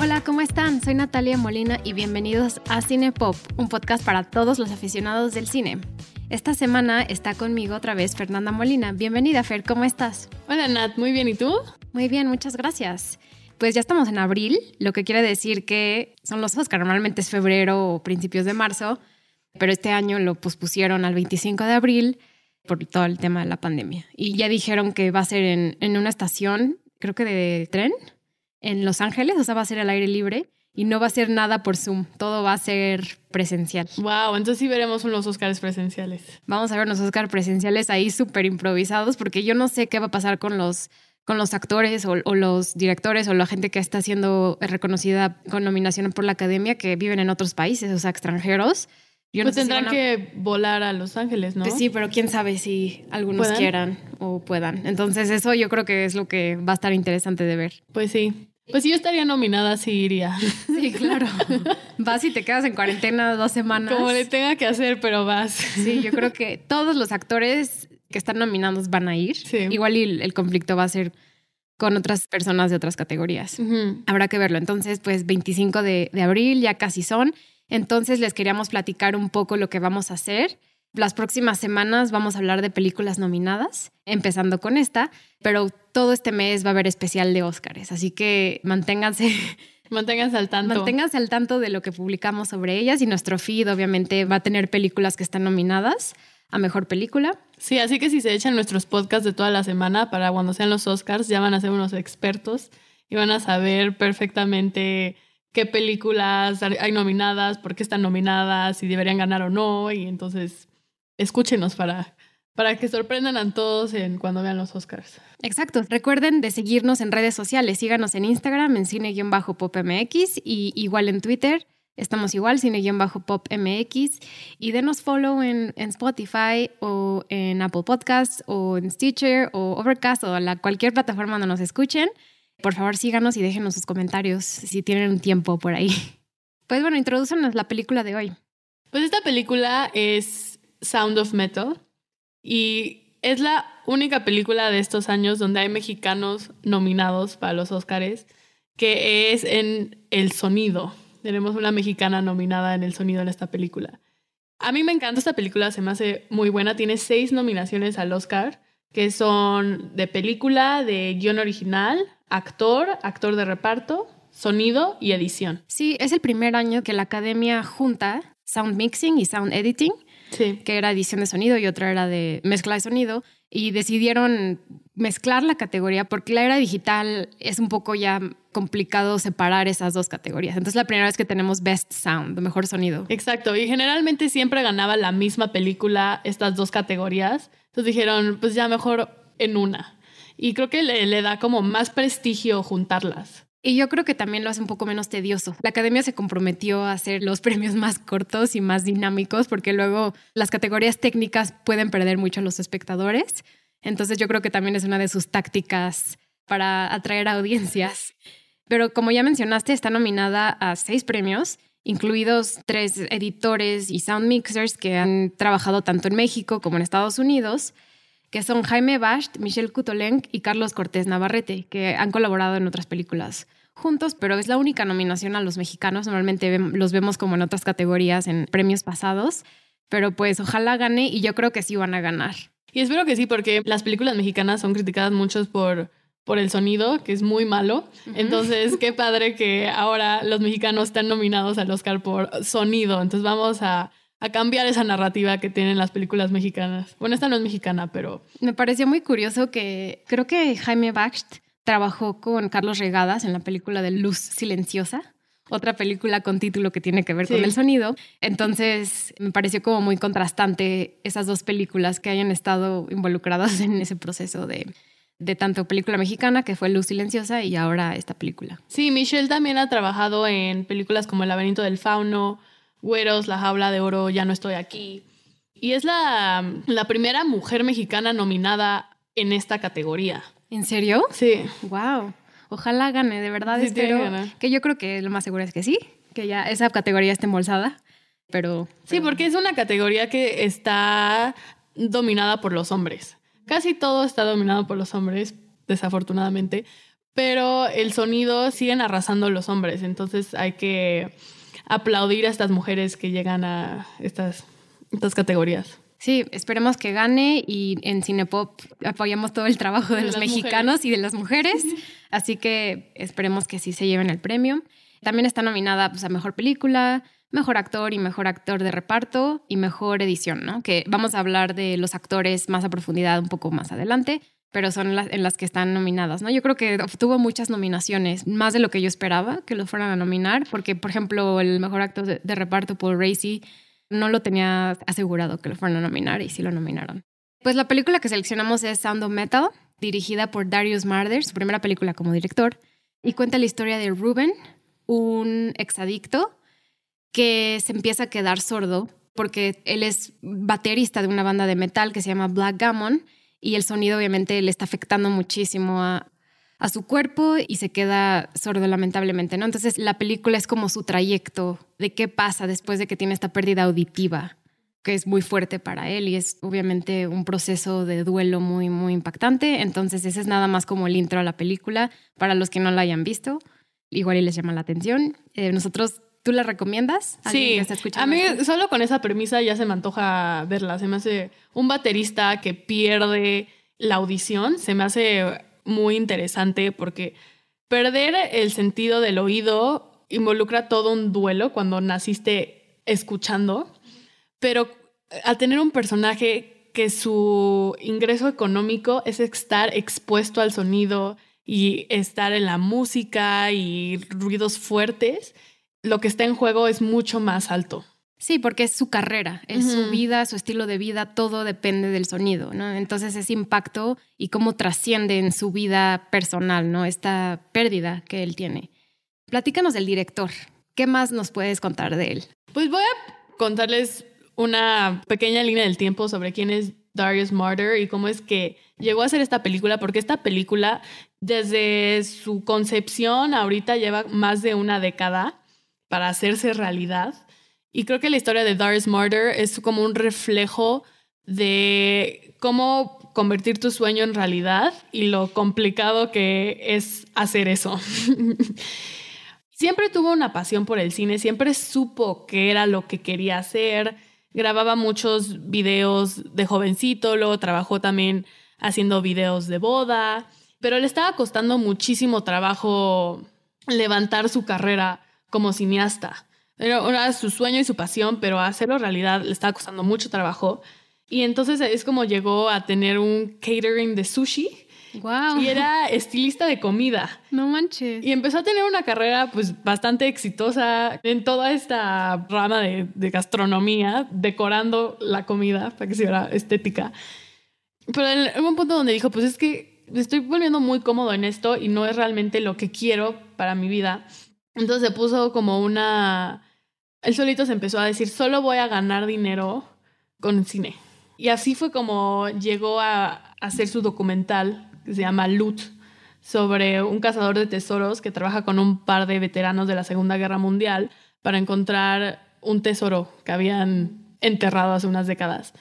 Hola, ¿cómo están? Soy Natalia Molina y bienvenidos a Cine Pop, un podcast para todos los aficionados del cine. Esta semana está conmigo otra vez Fernanda Molina. Bienvenida, Fer, ¿cómo estás? Hola, Nat, muy bien, ¿y tú? Muy bien, muchas gracias. Pues ya estamos en abril, lo que quiere decir que son los Oscar. Normalmente es febrero o principios de marzo, pero este año lo pospusieron al 25 de abril por todo el tema de la pandemia. Y ya dijeron que va a ser en, en una estación, creo que de tren, en Los Ángeles, o sea, va a ser al aire libre y no va a ser nada por Zoom, todo va a ser presencial. Wow, entonces sí veremos unos Oscars presenciales. Vamos a ver unos Oscars presenciales ahí súper improvisados porque yo no sé qué va a pasar con los con los actores o, o, los directores o la gente que está siendo reconocida con nominación por la academia que viven en otros países, o sea, extranjeros. Yo pues no tendrán si que volar a Los Ángeles, ¿no? Pues sí, pero quién sabe si algunos ¿Puedan? quieran o puedan. Entonces eso yo creo que es lo que va a estar interesante de ver. Pues sí. Pues si yo estaría nominada, sí iría. Sí, claro. Vas y te quedas en cuarentena dos semanas. Como le tenga que hacer, pero vas. Sí, yo creo que todos los actores que están nominados van a ir. Sí. Igual y el conflicto va a ser con otras personas de otras categorías. Uh -huh. Habrá que verlo. Entonces, pues 25 de, de abril ya casi son. Entonces les queríamos platicar un poco lo que vamos a hacer. Las próximas semanas vamos a hablar de películas nominadas, empezando con esta, pero todo este mes va a haber especial de Óscares, así que manténganse Manténganse al tanto. Manténganse al tanto de lo que publicamos sobre ellas y nuestro feed obviamente va a tener películas que están nominadas a mejor película. Sí, así que si se echan nuestros podcasts de toda la semana para cuando sean los Oscars, ya van a ser unos expertos y van a saber perfectamente qué películas hay nominadas, por qué están nominadas, si deberían ganar o no. Y entonces escúchenos para, para que sorprendan a todos en, cuando vean los Oscars. Exacto. Recuerden de seguirnos en redes sociales. Síganos en Instagram, en cine-popmx y igual en Twitter. Estamos igual, cine-popmx. Y denos follow en, en, Spotify o en Apple Podcasts o en Stitcher o Overcast o la, cualquier plataforma donde nos escuchen. Por favor, síganos y déjenos sus comentarios si tienen un tiempo por ahí. Pues bueno, introdúcenos la película de hoy. Pues esta película es Sound of Metal y es la única película de estos años donde hay mexicanos nominados para los Oscars, que es en el sonido. Tenemos una mexicana nominada en el sonido en esta película. A mí me encanta esta película, se me hace muy buena. Tiene seis nominaciones al Oscar, que son de película, de guion original, actor, actor de reparto, sonido y edición. Sí, es el primer año que la academia junta sound mixing y sound editing, sí. que era edición de sonido y otra era de mezcla de sonido, y decidieron mezclar la categoría porque la era digital es un poco ya complicado separar esas dos categorías. Entonces la primera vez que tenemos Best Sound, mejor sonido. Exacto, y generalmente siempre ganaba la misma película estas dos categorías. Entonces dijeron, pues ya mejor en una. Y creo que le, da como más prestigio juntarlas. Y yo creo que también lo hace un poco menos tedioso. La academia se comprometió a hacer los premios más cortos y más dinámicos porque luego las categorías técnicas pueden perder mucho a los espectadores. Entonces yo creo que también es una de sus tácticas para atraer audiencias. Pero como ya mencionaste, está nominada a seis premios, incluidos tres editores y sound mixers que han trabajado tanto en México como en Estados Unidos que son Jaime Basht, Michelle Kutolenk y Carlos Cortés Navarrete, que han colaborado en otras películas juntos, pero es la única nominación a los mexicanos. Normalmente los vemos como en otras categorías, en premios pasados, pero pues ojalá gane y yo creo que sí van a ganar. Y espero que sí, porque las películas mexicanas son criticadas muchos por, por el sonido, que es muy malo. Uh -huh. Entonces, qué padre que ahora los mexicanos están nominados al Oscar por sonido. Entonces vamos a a cambiar esa narrativa que tienen las películas mexicanas. Bueno, esta no es mexicana, pero... Me pareció muy curioso que creo que Jaime Baxt trabajó con Carlos Regadas en la película de Luz Silenciosa, otra película con título que tiene que ver sí. con el sonido. Entonces, me pareció como muy contrastante esas dos películas que hayan estado involucradas en ese proceso de, de tanto película mexicana, que fue Luz Silenciosa, y ahora esta película. Sí, Michelle también ha trabajado en películas como El laberinto del fauno, Güeros, La jaula de oro, Ya no estoy aquí. Y es la, la primera mujer mexicana nominada en esta categoría. ¿En serio? Sí. Wow. Ojalá gane, de verdad Sí, espero que yo creo que lo más seguro es que sí, que ya esa categoría esté embolsada. pero... Sí, porque es una categoría que está dominada por los hombres. Casi todo está dominado por los hombres, desafortunadamente, pero el sonido siguen arrasando los hombres, entonces hay que aplaudir a estas mujeres que llegan a estas, estas categorías. Sí, esperemos que gane y en Cinepop apoyamos todo el trabajo de, los mexicanos y de las mujeres, así que esperemos que sí se lleven el premio. También está nominada pues, a Mejor Película, Mejor Actor y Mejor Actor de Reparto y Mejor Edición, ¿no? Que vamos a hablar de los actores más a profundidad un poco más adelante, pero son las en las que están nominadas, ¿no? Yo creo que obtuvo muchas nominaciones, más de lo que yo esperaba que lo fueran a nominar, porque, por ejemplo, el Mejor Actor de, de Reparto, Paul Racy, no lo tenía asegurado que lo fueran a nominar y sí lo nominaron. Pues la película que seleccionamos es Sound of Metal, dirigida por Darius Marder, su primera película como director, y cuenta la historia de Ruben, un exadicto que se empieza a quedar sordo porque él es baterista de una banda de metal que se llama Black Gammon y el sonido obviamente le está afectando muchísimo a, a su cuerpo y se queda sordo lamentablemente, ¿no? Entonces la película es como su trayecto de qué pasa después de que tiene esta pérdida auditiva, que es muy fuerte para él y es obviamente un proceso de duelo muy, muy impactante. Entonces ese es nada más como el intro a la película para los que no la hayan visto. Igual y les llama la atención. Eh, nosotros ¿Tú la recomiendas? Sí, a mí solo con esa premisa ya se me antoja verla. Se me hace un baterista que pierde la audición, se me hace muy interesante porque perder el sentido del oído involucra todo un duelo cuando naciste escuchando, pero al tener un personaje que su ingreso económico es estar expuesto al sonido y estar en la música y ruidos fuertes, lo que está en juego es mucho más alto. Sí, porque es su carrera, es su vida, su estilo de vida, todo depende del sonido, ¿no? Entonces ese impacto y cómo trasciende en su vida personal, ¿no? Esta pérdida que él tiene. Platícanos del director. ¿Qué más nos puedes contar de él? Pues voy a contarles una pequeña línea del tiempo sobre quién es Darius Martyr y cómo es que llegó a hacer esta película, porque esta película, desde su concepción, ahorita lleva más de una década para hacerse realidad y creo que la historia de Darius Martyr es como un reflejo de cómo convertir tu sueño en realidad y lo complicado que es hacer eso. siempre tuvo una pasión por el cine, siempre supo que era lo que quería hacer, grababa muchos videos de jovencito, luego trabajó también haciendo videos de boda, pero le estaba costando muchísimo trabajo levantar su carrera como cineasta. Era, su sueño y su pasión, pero hacerlo realidad le estaba costando mucho trabajo. Y entonces es como llegó a tener un catering de sushi. Wow. Y era estilista de comida. No manches. Y empezó a tener una carrera pues bastante exitosa en toda esta rama de, de gastronomía, decorando la comida para que se viera estética. Pero en un punto donde dijo, pues es que me estoy volviendo muy cómodo en esto y no es realmente lo que quiero para mi vida. Entonces se puso como una él solito se empezó a decir, solo voy a ganar dinero con cine. Y así fue como llegó a hacer su documental, que se llama Loot, sobre un cazador de tesoros que trabaja con un par de veteranos de la Segunda Guerra Mundial para encontrar un tesoro que habían enterrado hace unas décadas.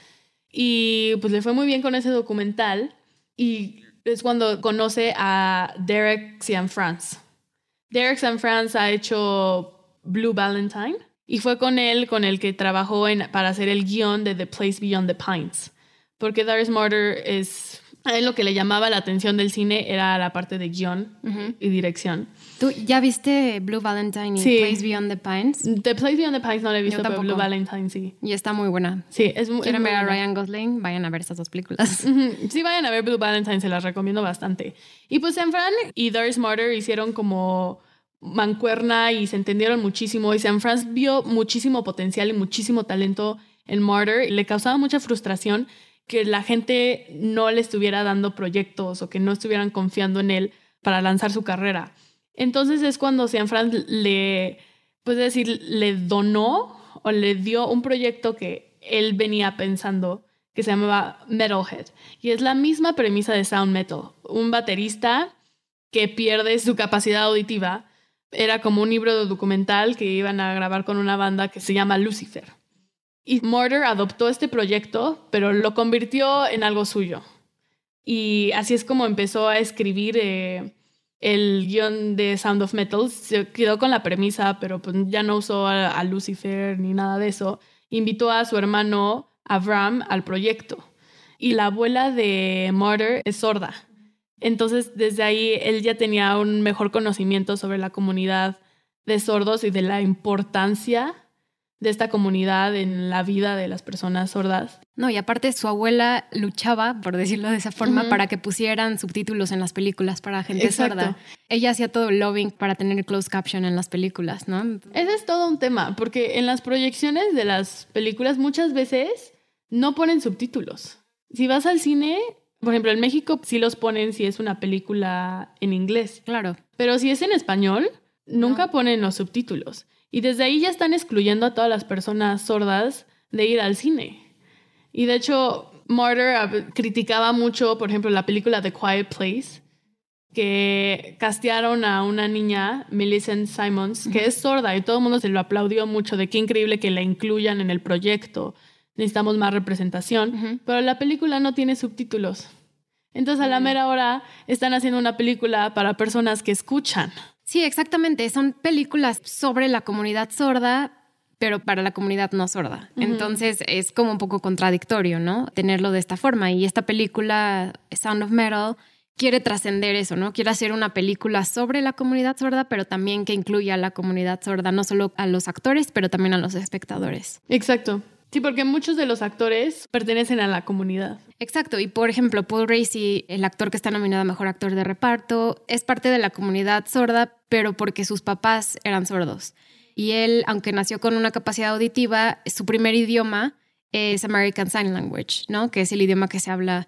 Y pues le fue muy bien con ese documental y es cuando conoce a Derek Cianfrance. Derek Cianfrance ha hecho Blue Valentine y fue con él con el que trabajó para hacer el guion de The Place Beyond the Pines. Porque Darius Martyr es... A él lo que le llamaba la atención del cine era la parte de guion y dirección. ¿Tú ya viste Blue Valentine y Sí. Place Beyond the Pines? The Place Beyond the Pines no la he visto, pero tampoco. Blue Valentine sí. Y está muy buena. Sí, es muy... Quieren ver a. Ryan Gosling, vayan a ver estas dos películas. Ujú. Sí, vayan a ver Blue Valentine, se las recomiendo bastante. Y pues San Fran y Darius Martyr hicieron como mancuerna y se entendieron muchísimo. Y San Fran vio muchísimo potencial y muchísimo talento en Martyr. Le causaba mucha frustración que la gente no le estuviera dando proyectos o que no estuvieran confiando en él para lanzar su carrera. Entonces es cuando San Fran le, pues decir, le donó o le dio un proyecto que él venía pensando que se llamaba Metalhead. Y es la misma premisa de Sound Metal. Un baterista que pierde su capacidad auditiva. Era como un libro documental que iban a grabar con una banda que se llama Lucifer. Y Mortar adoptó este proyecto, pero lo convirtió en algo suyo. Y así es como empezó a escribir eh, el guion de Sound of Metal. Se quedó con la premisa, pero pues ya no usó a, Lucifer ni nada de eso. Invitó a su hermano Avram al proyecto. Y la abuela de Mortar es sorda. Entonces, desde ahí él ya tenía un mejor conocimiento sobre la comunidad de sordos y de la importancia de esta comunidad en la vida de las personas sordas. No, y aparte su abuela luchaba, por decirlo de esa forma, para que pusieran subtítulos en las películas para gente sorda. Ella hacía todo el lobbying para tener closed caption en las películas, ¿no? Ese es todo un tema, porque en las proyecciones de las películas muchas veces no ponen subtítulos. Si vas al cine, por ejemplo, en México sí los ponen si es una película en inglés. Claro. Pero si es en español, nunca ponen los subtítulos. Y desde ahí ya están excluyendo a todas las personas sordas de ir al cine. Y de hecho, Martyr criticaba mucho, por ejemplo, la película The Quiet Place, que castearon a una niña, Millicent Simons, que es sorda y todo el mundo se lo aplaudió mucho de qué increíble que la incluyan en el proyecto. Necesitamos más representación, pero la película no tiene subtítulos. Entonces a la mera hora están haciendo una película para personas que escuchan. Sí, exactamente. Son películas sobre la comunidad sorda, pero para la comunidad no sorda. Entonces es como un poco contradictorio, ¿no? Tenerlo de esta forma. Y esta película, Sound of Metal, quiere trascender eso, ¿no? Quiere hacer una película sobre la comunidad sorda, pero también que incluya a la comunidad sorda, no solo a los actores, pero también a los espectadores. Exacto. Sí, porque muchos de los actores pertenecen a la comunidad. Exacto, y por ejemplo, Paul Racy, el actor que está nominado a Mejor Actor de Reparto, es parte de la comunidad sorda, pero porque sus papás eran sordos. Y él, aunque nació con una capacidad auditiva, su primer idioma es American Sign Language, ¿no? Que es el idioma que se habla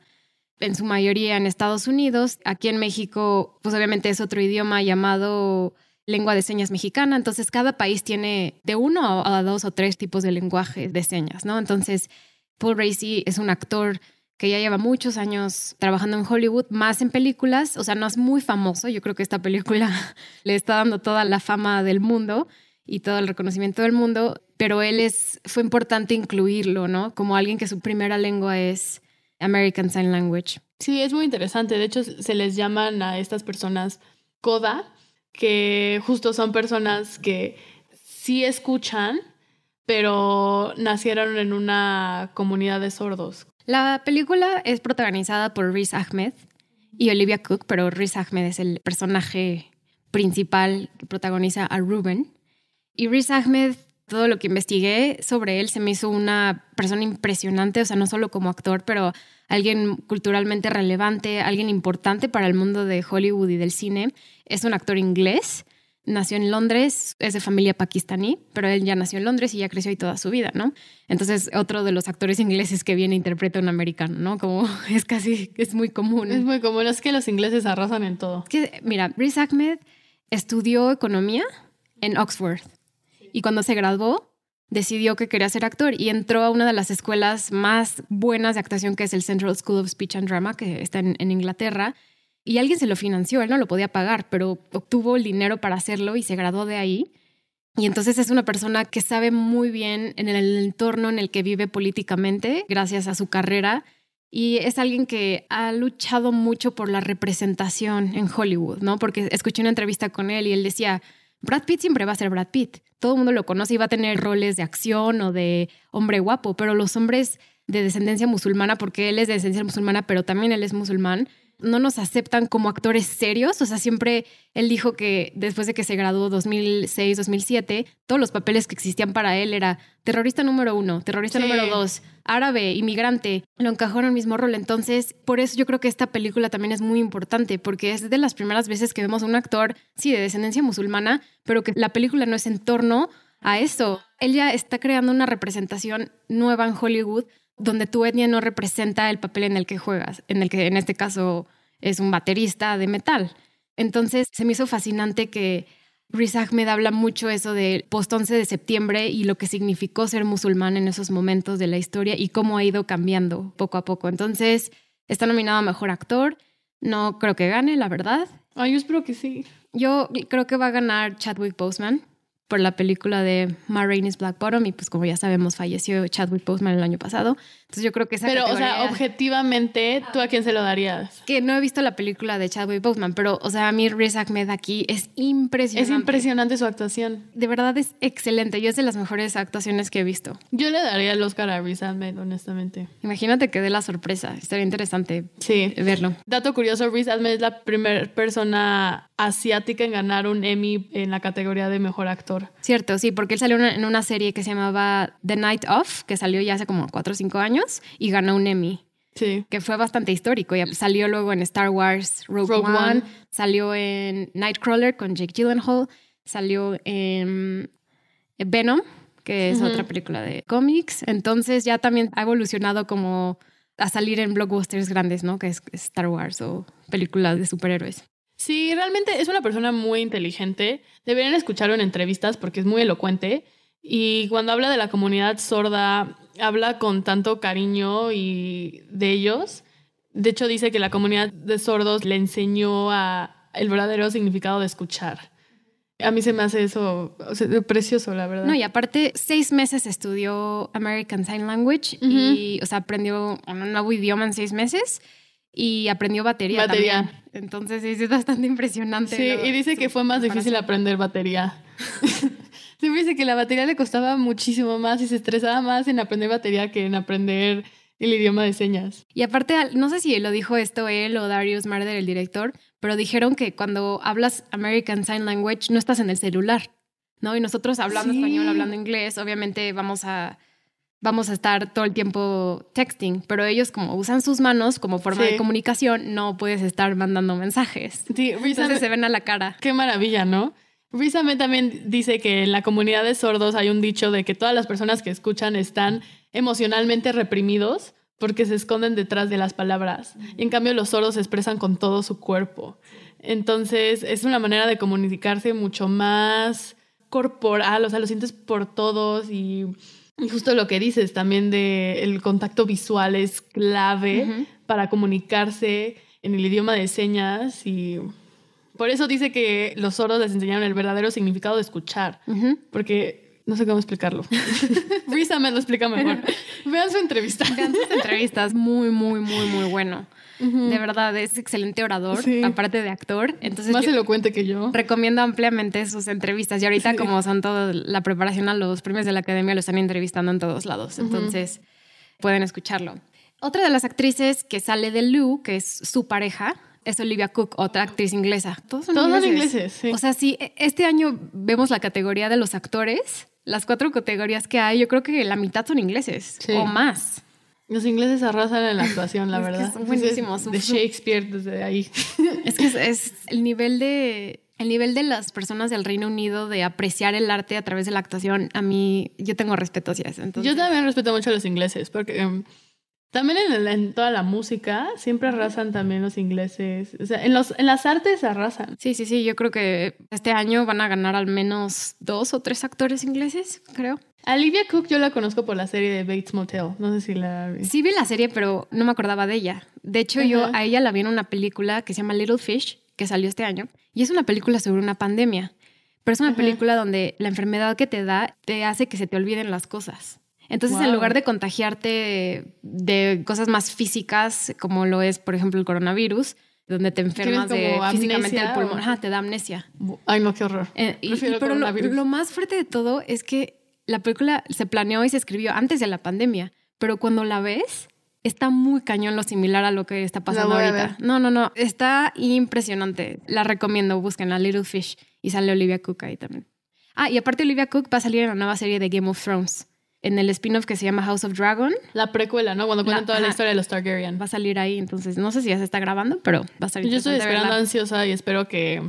en su mayoría en Estados Unidos. Aquí en México, pues obviamente es otro idioma llamado lengua de señas mexicana. Entonces, cada país tiene de uno a dos o tres tipos de lenguaje de señas, ¿no? Entonces, Paul Racy es un actor que ya lleva muchos años trabajando en Hollywood, más en películas, o sea, no es muy famoso, yo creo que esta película le está dando toda la fama del mundo y todo el reconocimiento del mundo, pero él es, fue importante incluirlo, ¿no? Como alguien que su primera lengua es American Sign Language. Sí, es muy interesante, de hecho se les llaman a estas personas CODA, que justo son personas que sí escuchan, pero nacieron en una comunidad de sordos. La película es protagonizada por Riz Ahmed y Olivia Cook, pero Riz Ahmed es el personaje principal que protagoniza a Ruben. Y Riz Ahmed, todo lo que investigué sobre él se me hizo una persona impresionante, o sea, no solo como actor, pero alguien culturalmente relevante, alguien importante para el mundo de Hollywood y del cine. Es un actor inglés, nació en Londres, es de familia pakistaní, pero él ya nació en Londres y ya creció ahí toda su vida, ¿no? Entonces, otro de los actores ingleses que viene interpreta a un americano, ¿no? Como es casi, es muy común. Es muy común, es que los ingleses arrasan en todo. Que, mira, Riz Ahmed estudió economía en Oxford y cuando se graduó decidió que quería ser actor y entró a una de las escuelas más buenas de actuación que es el Central School of Speech and Drama, que está en, Inglaterra. Y alguien se lo financió, él no lo podía pagar, pero obtuvo el dinero para hacerlo y se graduó de ahí. Y entonces es una persona que sabe muy bien en el entorno en el que vive políticamente, gracias a su carrera. Y es alguien que ha luchado mucho por la representación en Hollywood, ¿no? Porque escuché una entrevista con él y él decía, Brad Pitt siempre va a ser Brad Pitt. Todo el mundo lo conoce y va a tener roles de acción o de hombre guapo, pero los hombres de descendencia musulmana, porque él es de descendencia musulmana, pero también él es musulmán, no nos aceptan como actores serios. O sea, siempre él dijo que después de que se graduó 2006, 2007, todos los papeles que existían para él era terrorista número uno, terrorista número dos, árabe, inmigrante. Lo encajó en el mismo rol. Entonces, por eso yo creo que esta película también es muy importante, porque es de las primeras veces que vemos a un actor, sí, de descendencia musulmana, pero que la película no es en torno a eso. Él ya está creando una representación nueva en Hollywood donde tu etnia no representa el papel en el que juegas, en el que en este caso es un baterista de metal. Entonces se me hizo fascinante que Riz Ahmed habla mucho eso del post 11 de septiembre y lo que significó ser musulmán en esos momentos de la historia y cómo ha ido cambiando poco a poco. Entonces está nominado a Mejor Actor. No creo que gane, la verdad. Ay, yo espero que sí. Yo creo que va a ganar Chadwick Boseman por la película de Ma Rainey's Black Bottom y pues como ya sabemos falleció Chadwick Boseman el año pasado. Entonces yo creo que esa Pero, o sea, objetivamente, ¿tú a quién se lo darías? que no he visto la película de Chadwick Boseman, pero o sea, a mí Riz Ahmed aquí es impresionante. Es impresionante su actuación. De verdad es excelente. Yo es de las mejores actuaciones que he visto. Yo le daría el Oscar a Riz Ahmed, honestamente. Imagínate que dé la sorpresa. Estaría interesante Sí. verlo. Dato curioso, Riz Ahmed es la primera persona asiática en ganar un Emmy en la categoría de mejor actor. Cierto, sí, porque él salió en una- serie que se llamaba The Night Of, que salió ya hace como 4 o 5 años y ganó un Emmy, Sí. que fue bastante histórico. Y salió luego en Star Wars Rogue, Rogue One, One. salió en Nightcrawler con Jake Gyllenhaal, salió en Venom, que es otra película de cómics. Entonces ya también ha evolucionado como a salir en blockbusters grandes, ¿no? Que es Star Wars o películas de superhéroes. Sí, realmente es una persona muy inteligente. Deberían escucharlo en entrevistas porque es muy elocuente. Y cuando habla de la comunidad sorda, habla con tanto cariño y de ellos. De hecho, dice que la comunidad de sordos le enseñó a el verdadero significado de escuchar. A mí se me hace eso o sea, precioso, la verdad. No, y aparte, seis meses estudió American Sign Language y, o sea, aprendió un nuevo idioma en seis meses y aprendió batería, Batería. también. Entonces, es bastante impresionante. Sí, lo- y dice que fue más difícil aprender batería. Siempre dice que la batería le costaba muchísimo más y se estresaba más en aprender batería que en aprender el idioma de señas. Y aparte, no sé si lo dijo esto él o Darius Marder, el director, pero dijeron que cuando hablas American Sign Language no estás en el celular, ¿no? Y nosotros hablando Sí. español, hablando inglés, obviamente vamos a, vamos a estar todo el tiempo texting, pero ellos como usan sus manos como forma Sí. de comunicación, no puedes estar mandando mensajes. Sí, Entonces se ven a la cara. qué maravilla, ¿no? Riz Ahmed también dice que en la comunidad de sordos hay un dicho de que todas las personas que escuchan están emocionalmente reprimidos porque se esconden detrás de las palabras. Y en cambio los sordos se expresan con todo su cuerpo. Entonces es una manera de comunicarse mucho más corporal, o sea, lo sientes por todos y, y justo lo que dices también de el contacto visual es clave para comunicarse en el idioma de señas y por eso dice que los sordos les enseñaron el verdadero significado de escuchar, porque no sé cómo explicarlo. Risa me lo explica mejor. Vean su entrevista. Vean sus entrevistas, muy, muy, muy, muy bueno. De verdad, es excelente orador, Sí. aparte de actor. Entonces, Más elocuente que yo. Recomiendo ampliamente sus entrevistas y ahorita Sí. como son toda la preparación a los premios de la academia lo están entrevistando en todos lados, entonces pueden escucharlo. Otra de las actrices que sale de Lou, que es su pareja, es Olivia Cook, otra actriz inglesa. Todos son Todos son ingleses. ingleses, sí. O sea, si este año vemos la categoría de los actores, las cuatro categorías que hay, yo creo que la mitad son ingleses Sí. o más. Los ingleses arrasan en la actuación, la Es que verdad. son buenísimos. De Shakespeare desde ahí. Es que es, es el nivel de el nivel de las personas del Reino Unido de apreciar el arte a través de la actuación. A mí yo tengo respeto hacia eso. Entonces, Yo también respeto mucho a los ingleses, porque em, también en, el- en toda la música siempre arrasan también los ingleses. O sea, en, los, en las artes arrasan. Sí, sí, sí. Yo creo que este año van a ganar al menos dos o tres actores ingleses, creo. A Olivia Cook yo la conozco por la serie de Bates Motel. No sé si la vi. Sí vi la serie, pero no me acordaba de ella. De hecho, yo a ella la vi en una película que se llama Little Fish, que salió este año. Y es una película sobre una pandemia. Pero es una Ajá. película donde la enfermedad que te da te hace que se te olviden las cosas. Entonces, en lugar de contagiarte de cosas más físicas, como lo es, por ejemplo, el coronavirus, donde te enfermas de físicamente el pulmón, o- ajá, te da amnesia. Ay, no, qué horror. Eh, y- Prefiero y- pero lo, lo más fuerte de todo es que la película se planeó y se escribió antes de la pandemia, pero cuando la ves, está muy cañón lo similar a lo que está pasando ahorita. No, no, no, está impresionante. La recomiendo, busquen a Little Fish y sale Olivia Cook ahí también. Ah, y aparte Olivia Cook va a salir en la nueva serie de Game of Thrones, en el spin-off que se llama House of Dragon. La precuela, ¿no? Cuando cuentan La- toda la historia de los Targaryen. Va a salir ahí, entonces no sé si ya se está grabando, pero va a salir. Yo estoy esperando ansiosa y espero que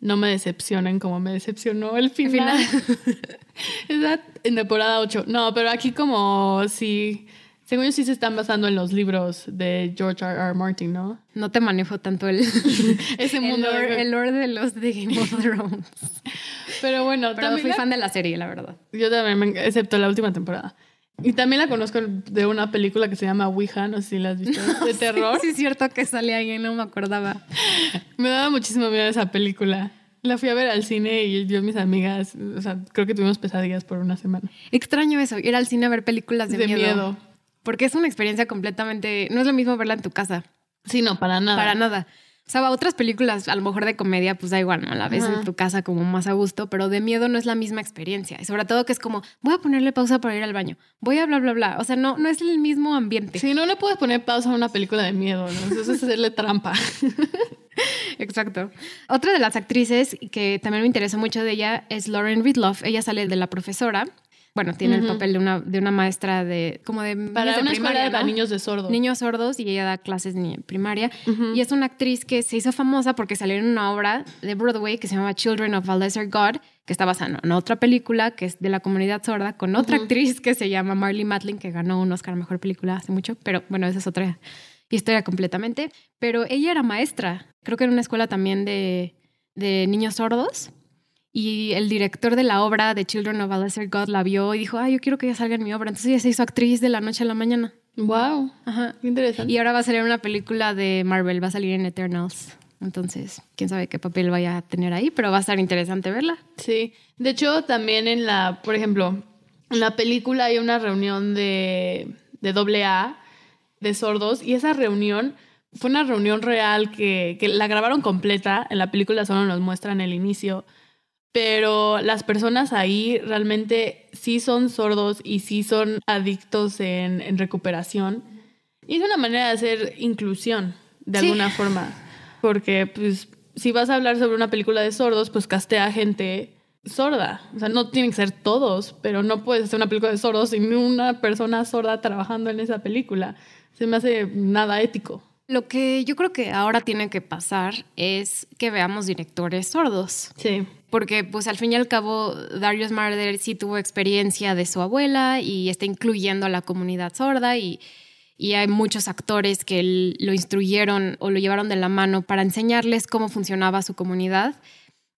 no me decepcionen como me decepcionó el final. Está en temporada 8. No, pero aquí como si... Según yo sí se están basando en los libros de George R. R. Martin, ¿no? No te manejo tanto el, Ese el, mundo. lore, de- el lore de los de Game of Thrones. Pero bueno, Pero también fui la- fan de la serie, la verdad. yo también, excepto la última temporada. Y también la conozco de una película que se llama Ouija, no sé si la has visto, de terror. Sí, es cierto que sale ahí, no me acordaba. Me daba muchísimo miedo esa película. La fui a ver al cine y yo y mis amigas, o sea, creo que tuvimos pesadillas por una semana. Extraño eso, ir al cine a ver películas de, De miedo. miedo. Porque es una experiencia completamente. No es lo mismo verla en tu casa. Sí, no, para nada. Para nada. O sea, otras películas, a lo mejor de comedia, pues da igual, ¿no? La ves Ajá. en tu casa como más a gusto, pero de miedo no es la misma experiencia. Y sobre todo que es como, voy a ponerle pausa para ir al baño. Voy a bla, bla, bla. O sea, no, no es el mismo ambiente. Sí, no le puedes poner pausa a una película de miedo, ¿no? Eso es hacerle trampa. Exacto. Otra de las actrices que también me interesó mucho de ella es Lauren Ridloff. Ella sale de la profesora. Bueno, tiene el Ujú. papel de una, de una maestra de como de niños Para de una primaria, escuela para ¿no? niños de sordos. niños sordos y ella da clases en primaria. Ujú. Y es una actriz que se hizo famosa porque salió en una obra de Broadway que se llama Children of a Lesser God, que está basada en otra película que es de la comunidad sorda, con otra Ujú. actriz que se llama Marley Matlin, que ganó un Oscar a Mejor Película hace mucho, pero bueno, esa es otra historia completamente. Pero ella era maestra, creo que en una escuela también de, de niños sordos. Y el director de la obra de Children of a Lesser God la vio y dijo, ah, yo quiero que ella salga en mi obra. Entonces ella se hizo actriz de la noche a la mañana. Wow, Ajá. qué interesante. Y ahora va a salir una película de Marvel, va a salir en Eternals. Entonces, quién sabe qué papel vaya a tener ahí, pero va a estar interesante verla. Sí, de hecho también en la, por ejemplo, en la película hay una reunión de, de doble A de sordos y esa reunión fue una reunión real que, que la grabaron completa, en la película solo nos muestran el inicio, pero las personas ahí realmente sí son sordos y sí son adictos en, en recuperación. Y es una manera de hacer inclusión, de Sí. alguna forma. Porque, pues, si vas a hablar sobre una película de sordos, pues castea gente sorda. O sea, no tienen que ser todos, pero no puedes hacer una película de sordos sin una persona sorda trabajando en esa película. Se me hace nada ético. Lo que yo creo que ahora tiene que pasar es que veamos directores sordos. Sí. Porque, pues, al fin y al cabo, Darius Marder sí tuvo experiencia de su abuela y está incluyendo a la comunidad sorda y, y hay muchos actores que lo instruyeron o lo llevaron de la mano para enseñarles cómo funcionaba su comunidad.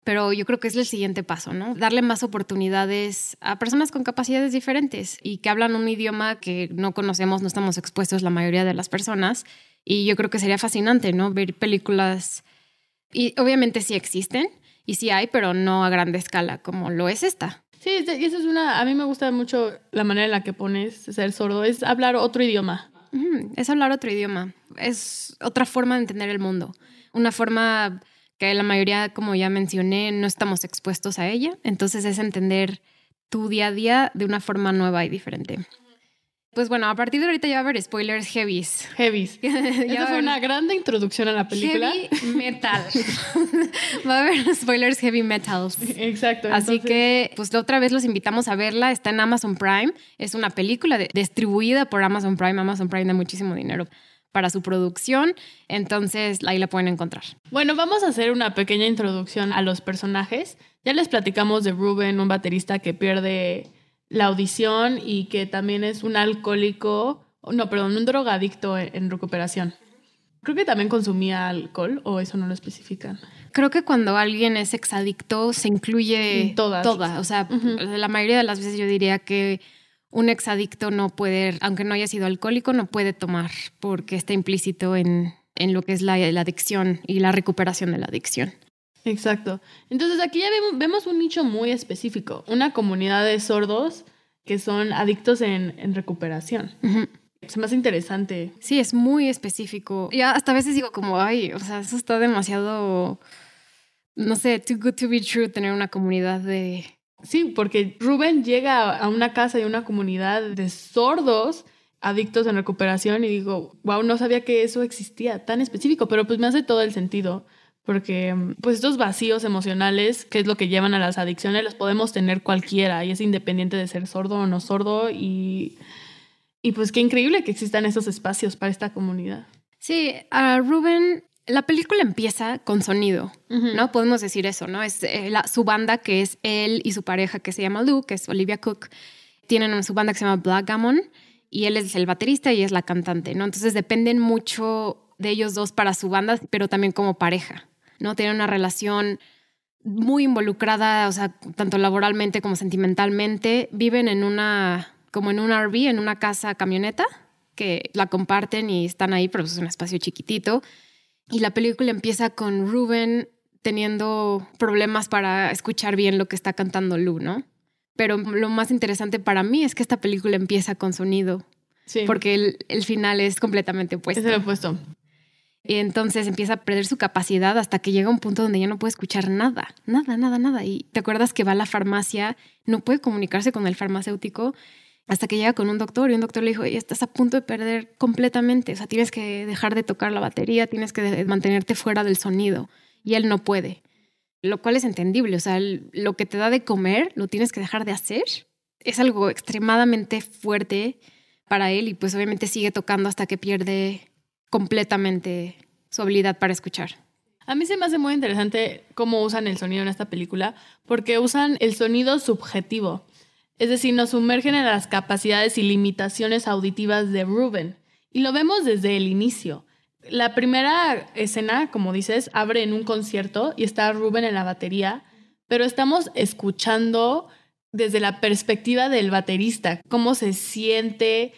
Pero yo creo que es el siguiente paso, ¿no? Darle más oportunidades a personas con capacidades diferentes y que hablan un idioma que no conocemos, no estamos expuestos la mayoría de las personas. Y yo creo que sería fascinante, ¿no? Ver películas. Y obviamente sí existen y sí hay, pero no a grande escala como lo es esta. Sí, y eso es una... A mí me gusta mucho la manera en la que pones ser sordo. Es hablar otro idioma. Es hablar otro idioma. Es otra forma de entender el mundo. Una forma que la mayoría, como ya mencioné, no estamos expuestos a ella. Entonces es entender tu día a día de una forma nueva y diferente. Pues bueno, a partir de ahorita ya va a haber spoilers heavies. Heavies. Esa fue una grande introducción a la película. Heavy metal. va a haber spoilers heavy metals. Exacto. Así entonces- que, pues la otra vez los invitamos a verla. Está en Amazon Prime. Es una película de- distribuida por Amazon Prime. Amazon Prime da muchísimo dinero para su producción. Entonces, ahí la pueden encontrar. Bueno, vamos a hacer una pequeña introducción a los personajes. Ya les platicamos de Ruben, un baterista que pierde la audición y que también es un alcohólico, no, perdón, un drogadicto en, recuperación. Creo que también consumía alcohol o eso no lo especifican. Creo que cuando alguien es exadicto se incluye todas. toda. O sea, la mayoría de las veces yo diría que un exadicto no puede, aunque no haya sido alcohólico, no puede tomar porque está implícito en, en lo que es la, la adicción y la recuperación de la adicción. Exacto. Entonces aquí ya vemos, vemos un nicho muy específico, una comunidad de sordos que son adictos en, en recuperación. Es más interesante. Sí, es muy específico. Ya hasta a veces digo como, ay, o sea, eso está demasiado, no sé, too good to be true tener una comunidad de... Sí, porque Rubén llega a una casa y una comunidad de sordos adictos en recuperación y digo, wow, no sabía que eso existía tan específico, pero pues me hace todo el sentido. Porque pues estos vacíos emocionales, que es lo que llevan a las adicciones, los podemos tener cualquiera y es independiente de ser sordo o no sordo y, y pues qué increíble que existan esos espacios para esta comunidad. Sí, a Ruben, la película empieza con sonido, ¿no? Podemos decir eso, ¿no? Es eh, la- su banda, que es él y su pareja, que se llama Lou, que es Olivia Cook, tienen su banda que se llama Black Gammon y él es el baterista y es la cantante, ¿no? Entonces dependen mucho de ellos dos para su banda, pero también como pareja, ¿no? Tienen una relación muy involucrada, o sea, tanto laboralmente como sentimentalmente. Viven en una, como en un RV, en una casa camioneta, que la comparten y están ahí, pero es un espacio chiquitito. Y la película empieza con Ruben teniendo problemas para escuchar bien lo que está cantando Lu, ¿no? Pero lo más interesante para mí es que esta película empieza con sonido. Sí. Porque el, el final es completamente opuesto. Es el opuesto. Y entonces empieza a perder su capacidad hasta que llega un punto donde ya no puede escuchar nada, nada, nada, nada. Y te acuerdas que va a la farmacia, no puede comunicarse con el farmacéutico hasta que llega con un doctor y un doctor le dijo, estás a punto de perder completamente, o sea, tienes que dejar de tocar la batería, tienes que mantenerte fuera del sonido. Y él no puede, lo cual es entendible, o sea, lo que te da de comer lo tienes que dejar de hacer. Es algo extremadamente fuerte para él y pues obviamente sigue tocando hasta que pierde completamente su habilidad para escuchar. A mí se me hace muy interesante cómo usan el sonido en esta película, porque usan el sonido subjetivo. Es decir, nos sumergen en las capacidades y limitaciones auditivas de Ruben. Y lo vemos desde el inicio. La primera escena, como dices, abre en un concierto y está Ruben en la batería, pero estamos escuchando desde la perspectiva del baterista, cómo se siente,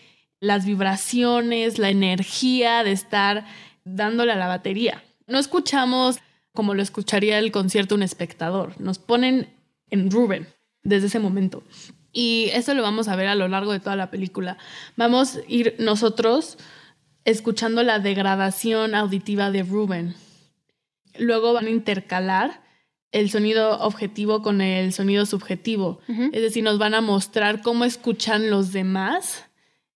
las vibraciones, la energía de estar dándole a la batería. No escuchamos como lo escucharía el concierto un espectador, nos ponen en Ruben desde ese momento. Y eso lo vamos a ver a lo largo de toda la película. Vamos a ir nosotros escuchando la degradación auditiva de Ruben. Luego van a intercalar el sonido objetivo con el sonido subjetivo. Es decir, nos van a mostrar cómo escuchan los demás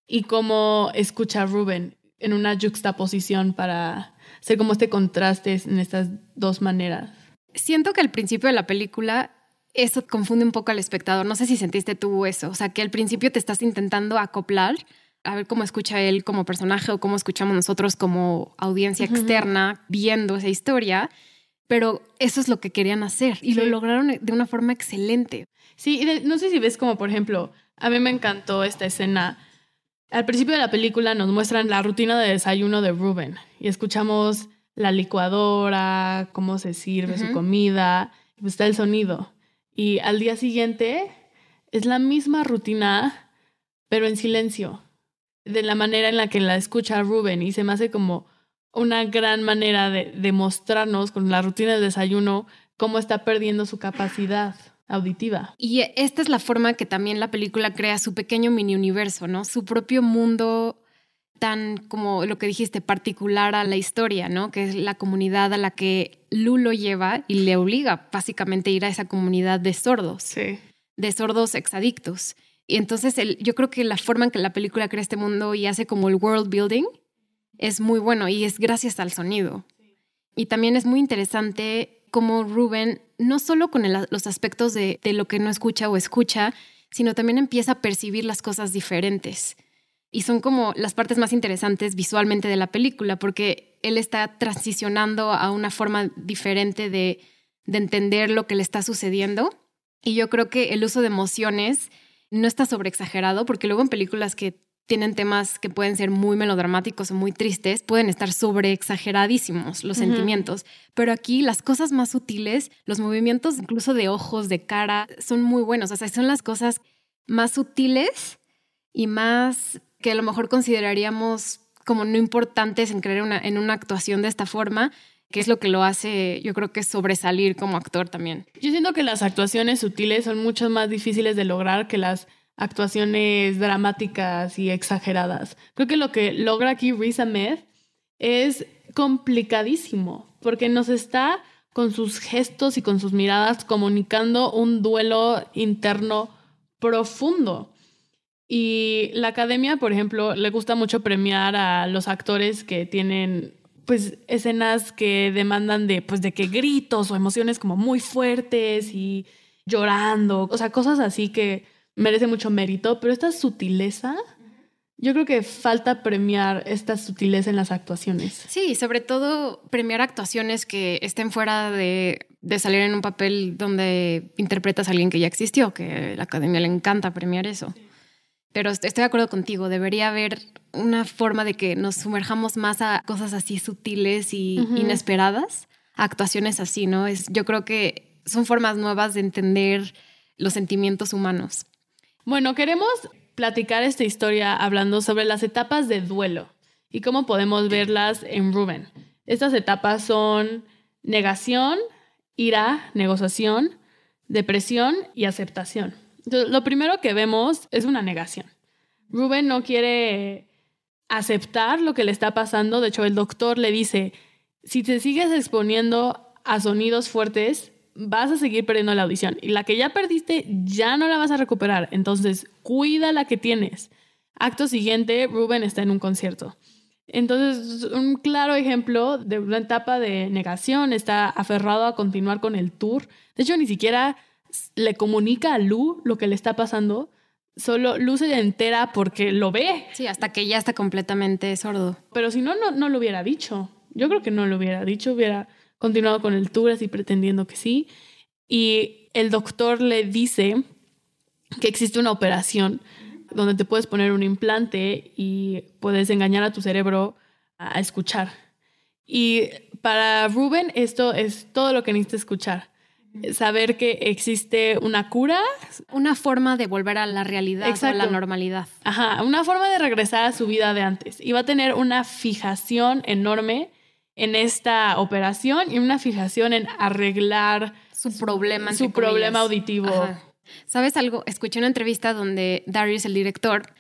y cómo escucha Ruben en una juxtaposición para hacer como este contraste en estas dos maneras. Siento que al principio de la película eso confunde un poco al espectador. No sé si sentiste tú eso. O sea, que al principio te estás intentando acoplar a ver cómo escucha él como personaje o cómo escuchamos nosotros como audiencia externa viendo esa historia. Pero eso es lo que querían hacer y lo lograron de una forma excelente. Sí, no sé si ves como, por ejemplo, a mí me encantó esta escena. Al principio de la película nos muestran la rutina de desayuno de Ruben y escuchamos la licuadora, cómo se sirve su comida, pues está el sonido. Y al día siguiente es la misma rutina, pero en silencio, de la manera en la que la escucha Ruben. Y se me hace como una gran manera de, de mostrarnos con la rutina del desayuno cómo está perdiendo su capacidad auditiva. Y esta es la forma que también la película crea su pequeño mini universo, ¿no? Su propio mundo tan como lo que dijiste, particular a la historia, ¿no? Que es la comunidad a la que Lulo lleva y le obliga básicamente a ir a esa comunidad de sordos, sí. de sordos exadictos. Y entonces yo creo que la forma en que la película crea este mundo y hace como el world building es muy bueno y es gracias al sonido. Y también es muy interesante cómo Ruben, no solo con los aspectos de, de lo que no escucha o escucha, sino también empieza a percibir las cosas diferentes y son como las partes más interesantes visualmente de la película, porque él está transicionando a una forma diferente de, de entender lo que le está sucediendo. Y yo creo que el uso de emociones no está sobreexagerado, porque luego en películas que tienen temas que pueden ser muy melodramáticos o muy tristes, pueden estar sobreexageradísimos los sentimientos. Pero aquí las cosas más sutiles, los movimientos incluso de ojos, de cara, son muy buenos. O sea, son las cosas más sutiles y más que a lo mejor consideraríamos como no importantes en creer una, en una actuación de esta forma, que es lo que lo hace, yo creo que sobresalir como actor también. Yo siento que las actuaciones sutiles son mucho más difíciles de lograr que las actuaciones dramáticas y exageradas. Creo que lo que logra aquí Riz Ahmed es complicadísimo, porque nos está con sus gestos y con sus miradas comunicando un duelo interno profundo. Y la academia, por ejemplo, le gusta mucho premiar a los actores que tienen pues escenas que demandan de pues de que gritos o emociones como muy fuertes y llorando, o sea, cosas así que merece mucho mérito, pero esta sutileza yo creo que falta premiar esta sutileza en las actuaciones. Sí, sobre todo premiar actuaciones que estén fuera de, de, salir en un papel donde interpretas a alguien que ya existió, que a la academia le encanta premiar eso. Pero estoy de acuerdo contigo, debería haber una forma de que nos sumerjamos más a cosas así sutiles y inesperadas, actuaciones así, ¿no? Es, yo creo que son formas nuevas de entender los sentimientos humanos. Bueno, queremos platicar esta historia hablando sobre las etapas de duelo y cómo podemos verlas en Ruben. Estas etapas son negación, ira, negociación, depresión y aceptación. Entonces, lo primero que vemos es una negación. Rubén no quiere aceptar lo que le está pasando. De hecho, el doctor le dice, si te sigues exponiendo a sonidos fuertes, vas a seguir perdiendo la audición. Y la que ya perdiste, ya no la vas a recuperar. Entonces, cuida la que tienes. Acto siguiente, Rubén está en un concierto. Entonces, un claro ejemplo de una etapa de negación, está aferrado a continuar con el tour. De hecho, ni siquiera le comunica a Lu lo que le está pasando, solo Lu se entera porque lo ve. Sí, hasta que ya está completamente sordo. Pero si no, no, no lo hubiera dicho. Yo creo que no lo hubiera dicho, hubiera continuado con el tour así pretendiendo que sí. Y el doctor le dice que existe una operación donde te puedes poner un implante y puedes engañar a tu cerebro a escuchar. Y para Ruben esto es todo lo que necesita escuchar. Saber que existe una cura. Una forma de volver a la realidad o a la normalidad. Ajá, una forma de regresar a su vida de antes. Y va a tener una fijación enorme en esta operación y una fijación en arreglar su problema. Su problema auditivo. ¿Sabes algo? Escuché una entrevista donde Darius, el director,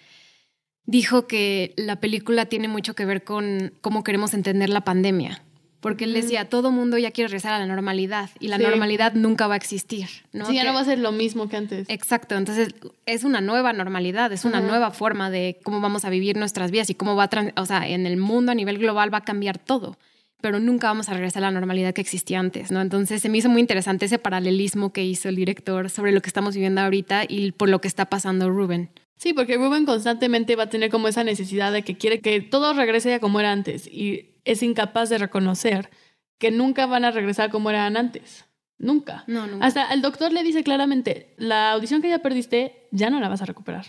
dijo que la película tiene mucho que ver con cómo queremos entender la pandemia. Porque él decía, todo mundo ya quiere regresar a la normalidad y la normalidad nunca va a existir. ¿no? Sí, ya no va a ser lo mismo que antes. Exacto, entonces es una nueva normalidad, es una nueva forma de cómo vamos a vivir nuestras vidas y cómo va a, o sea, en el mundo a nivel global va a cambiar todo pero nunca vamos a regresar a la normalidad que existía antes, ¿no? Entonces se me hizo muy interesante ese paralelismo que hizo el director sobre lo que estamos viviendo ahorita y por lo que está pasando Ruben. Sí, porque Ruben constantemente va a tener como esa necesidad de que quiere que todo regrese a como era antes y es incapaz de reconocer que nunca van a regresar como eran antes. Nunca. No, nunca. Hasta el doctor le dice claramente, la audición que ya perdiste ya no la vas a recuperar.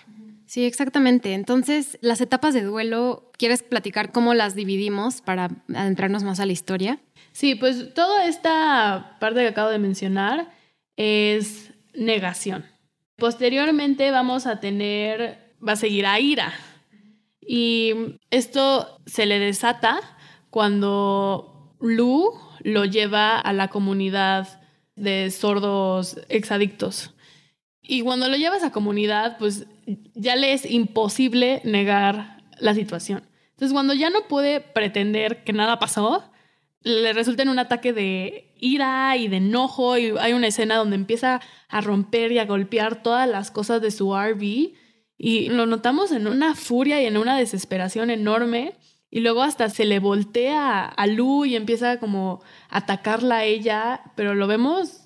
Sí, exactamente. Entonces, las etapas de duelo, ¿quieres platicar cómo las dividimos para adentrarnos más a la historia? Sí, pues toda esta parte que acabo de mencionar es negación. Posteriormente vamos a tener, va a seguir a ira. Y esto se le desata cuando Lu lo lleva a la comunidad de sordos exadictos. Y cuando lo llevas a comunidad, pues ya le es imposible negar la situación. Entonces, cuando ya no puede pretender que nada pasó, le resulta en un ataque de ira y de enojo y hay una escena donde empieza a romper y a golpear todas las cosas de su RV y lo notamos en una furia y en una desesperación enorme y luego hasta se le voltea a Lu y empieza como a atacarla a ella, pero lo vemos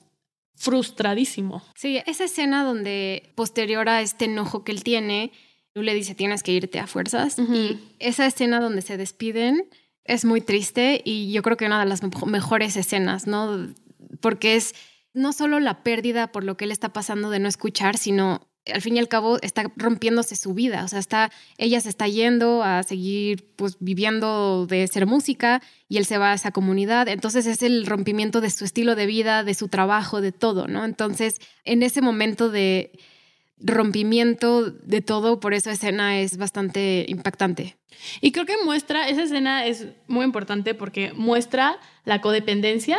frustradísimo. Sí, esa escena donde posterior a este enojo que él tiene, Lu le dice tienes que irte a fuerzas. Y esa escena donde se despiden es muy triste y yo creo que una de las mejores escenas, ¿no? Porque es no solo la pérdida por lo que él está pasando de no escuchar, sino al fin y al cabo está rompiéndose su vida, o sea, está, ella se está yendo a seguir pues viviendo de ser música y él se va a esa comunidad, entonces es el rompimiento de su estilo de vida, de su trabajo, de todo, ¿no? Entonces, en ese momento de rompimiento de todo, por eso escena es bastante impactante. Y creo que muestra, esa escena es muy importante porque muestra la codependencia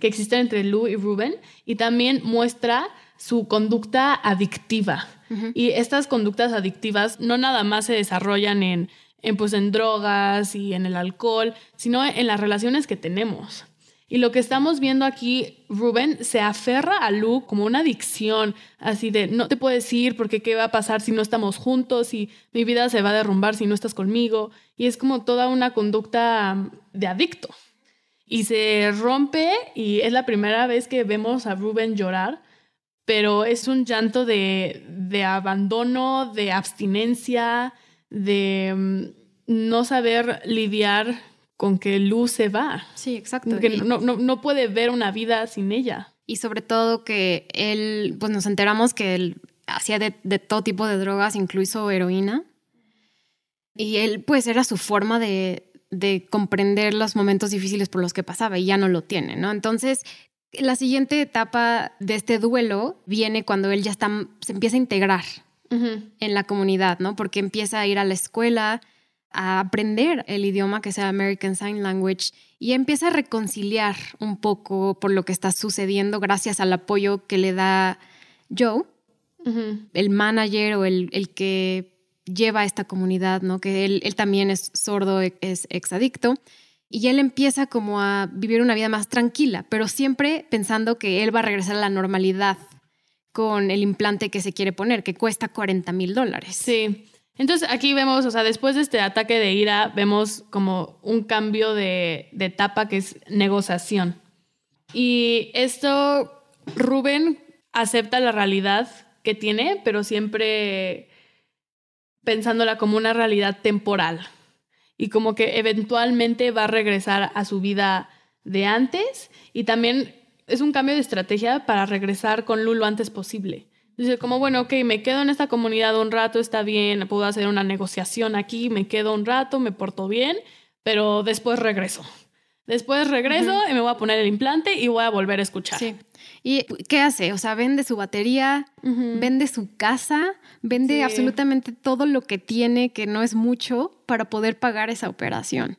que existe entre Lou y Ruben y también muestra su conducta adictiva. Y estas conductas adictivas no nada más se desarrollan en, en, pues, en drogas y en el alcohol, sino en las relaciones que tenemos. Y lo que estamos viendo aquí, Rubén se aferra a Lu como una adicción, así de no te puedes ir porque qué va a pasar si no estamos juntos y mi vida se va a derrumbar si no estás conmigo. Y es como toda una conducta de adicto. Y se rompe y es la primera vez que vemos a Rubén llorar pero es un llanto de, abandono, de abstinencia, de mm, no saber lidiar con que Luz se va. Sí, exacto. Que no, no, puede ver una vida sin ella. Y sobre todo que él, pues nos enteramos que él hacía de, de todo tipo de drogas, incluso heroína. Y él, pues era su forma de, de comprender los momentos difíciles por los que pasaba y ya no lo tiene, ¿no? Entonces, la siguiente etapa de este duelo viene cuando él ya está, se empieza a integrar en la comunidad, ¿no? Porque empieza a ir a la escuela, a aprender el idioma que sea American Sign Language y empieza a reconciliar un poco por lo que está sucediendo gracias al apoyo que le da Joe, el manager o el, el, que lleva a esta comunidad, ¿no? Que él, él también es sordo, es exadicto. Y él empieza como a vivir una vida más tranquila, pero siempre pensando que él va a regresar a la normalidad con el implante que se quiere poner, que cuesta 40 mil dólares. Sí. Entonces aquí vemos, o sea, después de este ataque de ira, vemos como un cambio de, de etapa que es negociación. Y esto, Rubén acepta la realidad que tiene, pero siempre pensándola como una realidad temporal. Y como que eventualmente va a regresar a su vida de antes. Y también es un cambio de estrategia para regresar con Lu lo antes posible. Dice como, bueno, ok, me quedo en esta comunidad un rato, está bien, puedo hacer una negociación aquí, me quedo un rato, me porto bien, pero después regreso. Después regreso y me voy a poner el implante y voy a volver a escuchar. Sí. ¿Y qué hace? O sea, vende su batería, vende su casa, vende absolutamente todo lo que tiene, que no es mucho, para poder pagar esa operación.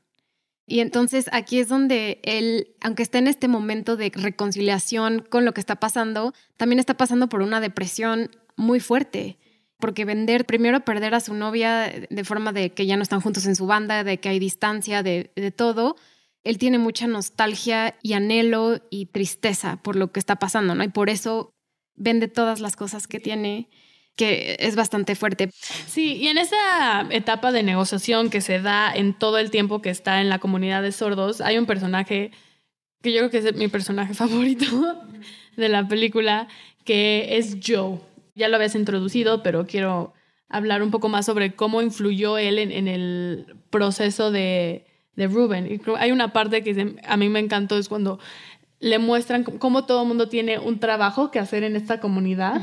Y entonces aquí es donde él, aunque está en este momento de reconciliación con lo que está pasando, también está pasando por una depresión muy fuerte. Porque vender, primero perder a su novia de forma de que ya no están juntos en su banda, de que hay distancia, de, de todo, él tiene mucha nostalgia y anhelo y tristeza por lo que está pasando, ¿no? Y por eso vende todas las cosas que tiene que es bastante fuerte. Sí, y en esa etapa de negociación que se da en todo el tiempo que está en la comunidad de sordos, hay un personaje que yo creo que es mi personaje favorito de la película, que es Joe. Ya lo habías introducido, pero quiero hablar un poco más sobre cómo influyó él en, el proceso de, de Ruben. Y hay una parte que a mí me encantó, es cuando le muestran cómo todo el mundo tiene un trabajo que hacer en esta comunidad.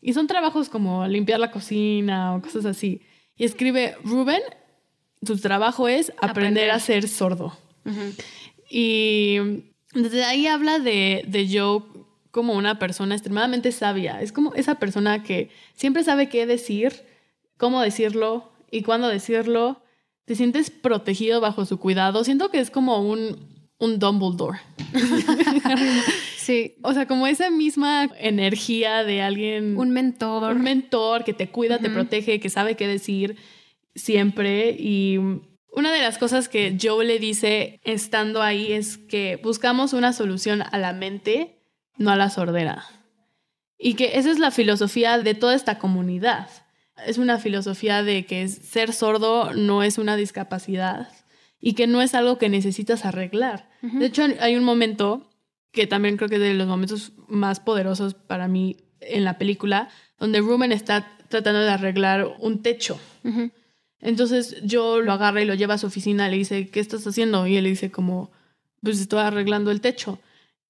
Y son trabajos como limpiar la cocina o cosas así. Y escribe, Rubén, su trabajo es aprender, a ser sordo. Y desde ahí habla de, de Joe como una persona extremadamente sabia. Es como esa persona que siempre sabe qué decir, cómo decirlo y cuándo decirlo. Te sientes protegido bajo su cuidado. Siento que es como un, un Dumbledore. Sí. O sea, como esa misma energía de alguien. Un mentor. Un mentor que te cuida, te protege, que sabe qué decir siempre. Y una de las cosas que Joe le dice estando ahí es que buscamos una solución a la mente, no a la sordera. Y que esa es la filosofía de toda esta comunidad. Es una filosofía de que ser sordo no es una discapacidad y que no es algo que necesitas arreglar. De hecho, hay un momento que también creo que es de los momentos más poderosos para mí en la película, donde Ruben está tratando de arreglar un techo. Entonces yo lo agarra y lo lleva a su oficina, le dice, ¿qué estás haciendo? Y él le dice como, pues estoy arreglando el techo.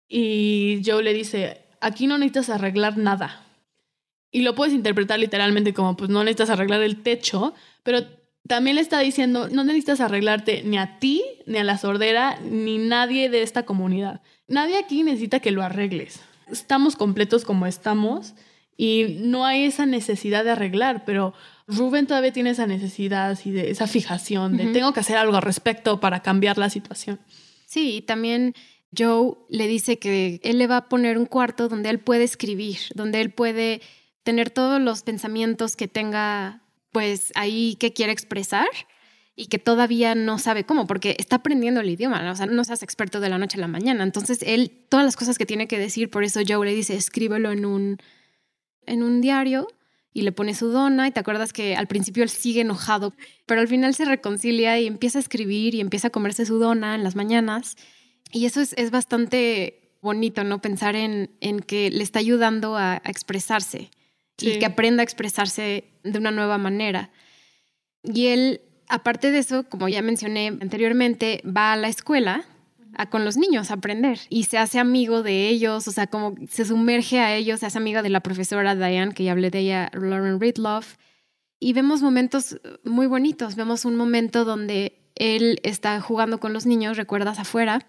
Y Joe le dice, aquí no necesitas arreglar nada. Y lo puedes interpretar literalmente como, pues no necesitas arreglar el techo, pero también le está diciendo, no necesitas arreglarte ni a ti, ni a la sordera, ni nadie de esta comunidad. Nadie aquí necesita que lo arregles. Estamos completos como estamos y no hay esa necesidad de arreglar, pero Rubén todavía tiene esa necesidad y de esa fijación de tengo que hacer algo al respecto para cambiar la situación. Sí, y también Joe le dice que él le va a poner un cuarto donde él puede escribir, donde él puede tener todos los pensamientos que tenga pues ahí que quiere expresar y que todavía no sabe cómo, porque está aprendiendo el idioma, o sea, no seas experto de la noche a la mañana. Entonces, él, todas las cosas que tiene que decir, por eso Joe le dice, escríbelo en un, en un diario y le pone su dona y te acuerdas que al principio él sigue enojado, pero al final se reconcilia y empieza a escribir y empieza a comerse su dona en las mañanas. Y eso es, es bastante bonito, ¿no? Pensar en, en que le está ayudando a, expresarse y que aprenda a expresarse de una nueva manera. Y él aparte de eso, como ya mencioné anteriormente, va a la escuela a, con los niños a aprender y se hace amigo de ellos, o sea, como se sumerge a ellos, se hace amiga de la profesora Diane, que ya hablé de ella, Lauren Ridloff, y vemos momentos muy bonitos. Vemos un momento donde él está jugando con los niños, recuerdas afuera,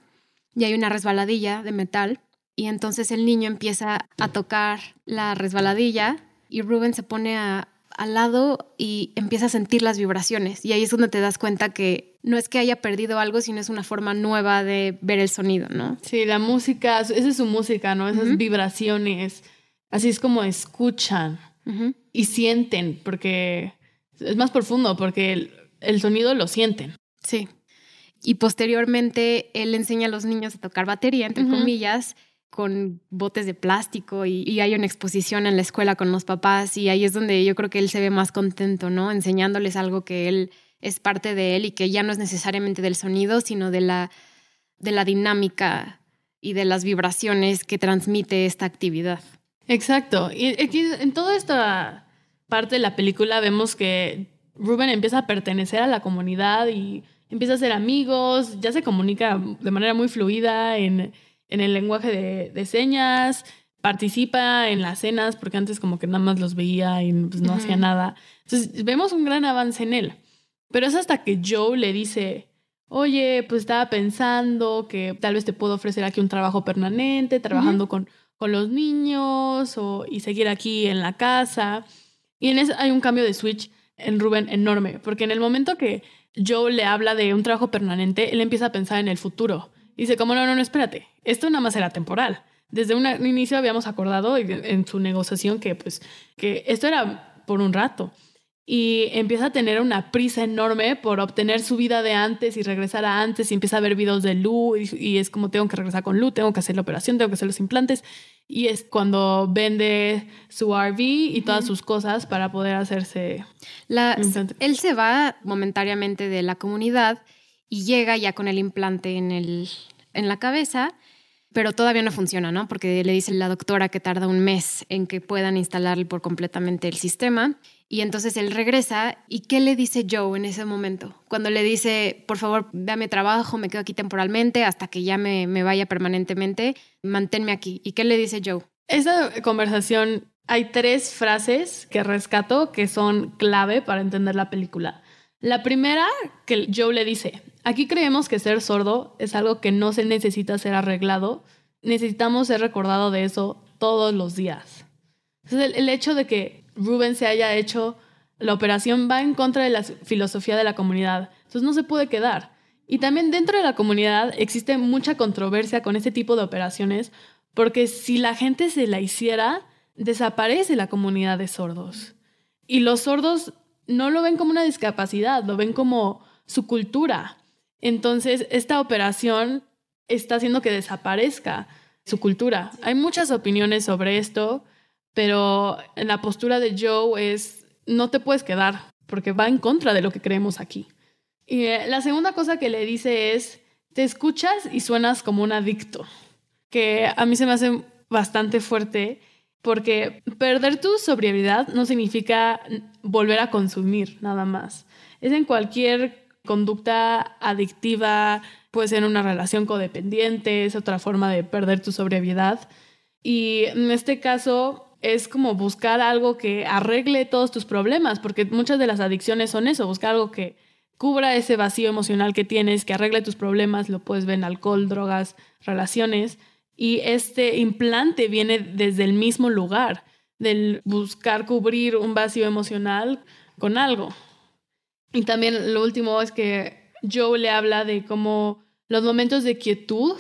y hay una resbaladilla de metal, y entonces el niño empieza a tocar la resbaladilla y Ruben se pone a al lado y empieza a sentir las vibraciones. Y ahí es donde te das cuenta que no es que haya perdido algo, sino es una forma nueva de ver el sonido, ¿no? Sí, la música, esa es su música, ¿no? Esas vibraciones. Así es como escuchan y sienten, porque es más profundo, porque el, el sonido lo sienten. Sí. Y posteriormente él enseña a los niños a tocar batería, entre comillas, con botes de plástico y, hay una exposición en la escuela con los papás y ahí es donde yo creo que él se ve más contento, ¿no? Enseñándoles algo que él es parte de él y que ya no es necesariamente del sonido, sino de la, de la dinámica y de las vibraciones que transmite esta actividad. Exacto. Y en toda esta parte de la película vemos que Ruben empieza a pertenecer a la comunidad y empieza a ser amigos, ya se comunica de manera muy fluida en, el lenguaje de, señas, participa en las cenas, porque antes como que nada más los veía y pues, no hacía nada. Entonces vemos un gran avance en él. Pero es hasta que Joe le dice, oye, pues estaba pensando que tal vez te puedo ofrecer aquí un trabajo permanente, trabajando con, con los niños o, y seguir aquí en la casa. Y en eso hay un cambio de switch en Rubén enorme, porque en el momento que Joe le habla de un trabajo permanente, él empieza a pensar en el futuro. Dice, como no, no, no, espérate, esto nada más era temporal. Desde un inicio habíamos acordado en su negociación que, pues, que esto era por un rato y empieza a tener una prisa enorme por obtener su vida de antes y regresar a antes y empieza a ver videos de Lu y, es como tengo que regresar con Lu, tengo que hacer la operación, tengo que hacer los implantes y es cuando vende su RV y todas sus cosas para poder hacerse la, él se va momentáneamente de la comunidad y llega ya con el implante en, el, en la cabeza pero todavía no funciona, ¿no? Porque le dice la doctora que tarda un mes en que puedan instalar por completamente el sistema. Y entonces él regresa y ¿qué le dice Joe en ese momento? Cuando le dice, por favor, dame trabajo, me quedo aquí temporalmente hasta que ya me, me vaya permanentemente, manténme aquí. ¿Y qué le dice Joe? Esa conversación, hay tres frases que rescato que son clave para entender la película. La primera, que Joe le dice, aquí creemos que ser sordo es algo que no se necesita ser arreglado, necesitamos ser recordado de eso todos los días. Entonces, el, el hecho de que Rubén se haya hecho la operación va en contra de la filosofía de la comunidad. Entonces no se puede quedar. Y también dentro de la comunidad existe mucha controversia con este tipo de operaciones porque si la gente se la hiciera, desaparece la comunidad de sordos. Y los sordos no lo ven como una discapacidad, lo ven como su cultura. Entonces, esta operación está haciendo que desaparezca su cultura. Hay muchas opiniones sobre esto pero en la postura de Joe es, no te puedes quedar, porque va en contra de lo que creemos aquí. Y eh, la segunda cosa que le dice es, te escuchas y suenas como un adicto, que a mí se me hace bastante fuerte porque perder tu sobriedad no significa volver a consumir nada más. Es en cualquier conducta adictiva, puede ser una relación codependiente, es otra forma de perder tu sobriedad. Y en este caso, es como buscar algo que arregle todos tus problemas, porque muchas de las adicciones son eso, buscar algo que cubra ese vacío emocional que tienes, que arregle tus problemas, lo puedes ver en alcohol, drogas, relaciones, y este implante viene desde el mismo lugar, del buscar cubrir un vacío emocional con algo. Y también lo último es que Joe le habla de cómo los momentos de quietud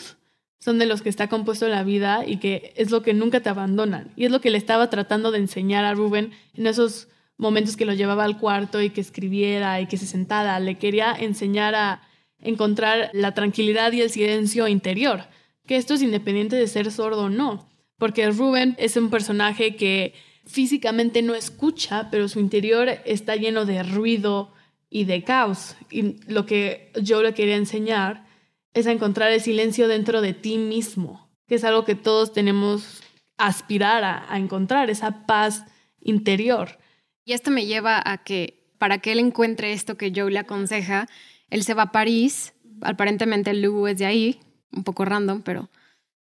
son de los que está compuesto la vida y que es lo que nunca te abandonan. Y es lo que le estaba tratando de enseñar a Rubén en esos momentos que lo llevaba al cuarto y que escribiera y que se sentara. Le quería enseñar a encontrar la tranquilidad y el silencio interior, que esto es independiente de ser sordo o no, porque Rubén es un personaje que físicamente no escucha, pero su interior está lleno de ruido y de caos. Y lo que yo le quería enseñar es a encontrar el silencio dentro de ti mismo, que es algo que todos tenemos aspirar a, encontrar, esa paz interior. Y esto me lleva a que para que él encuentre esto que Joe le aconseja, él se va a París, aparentemente Lou es de ahí, un poco random, pero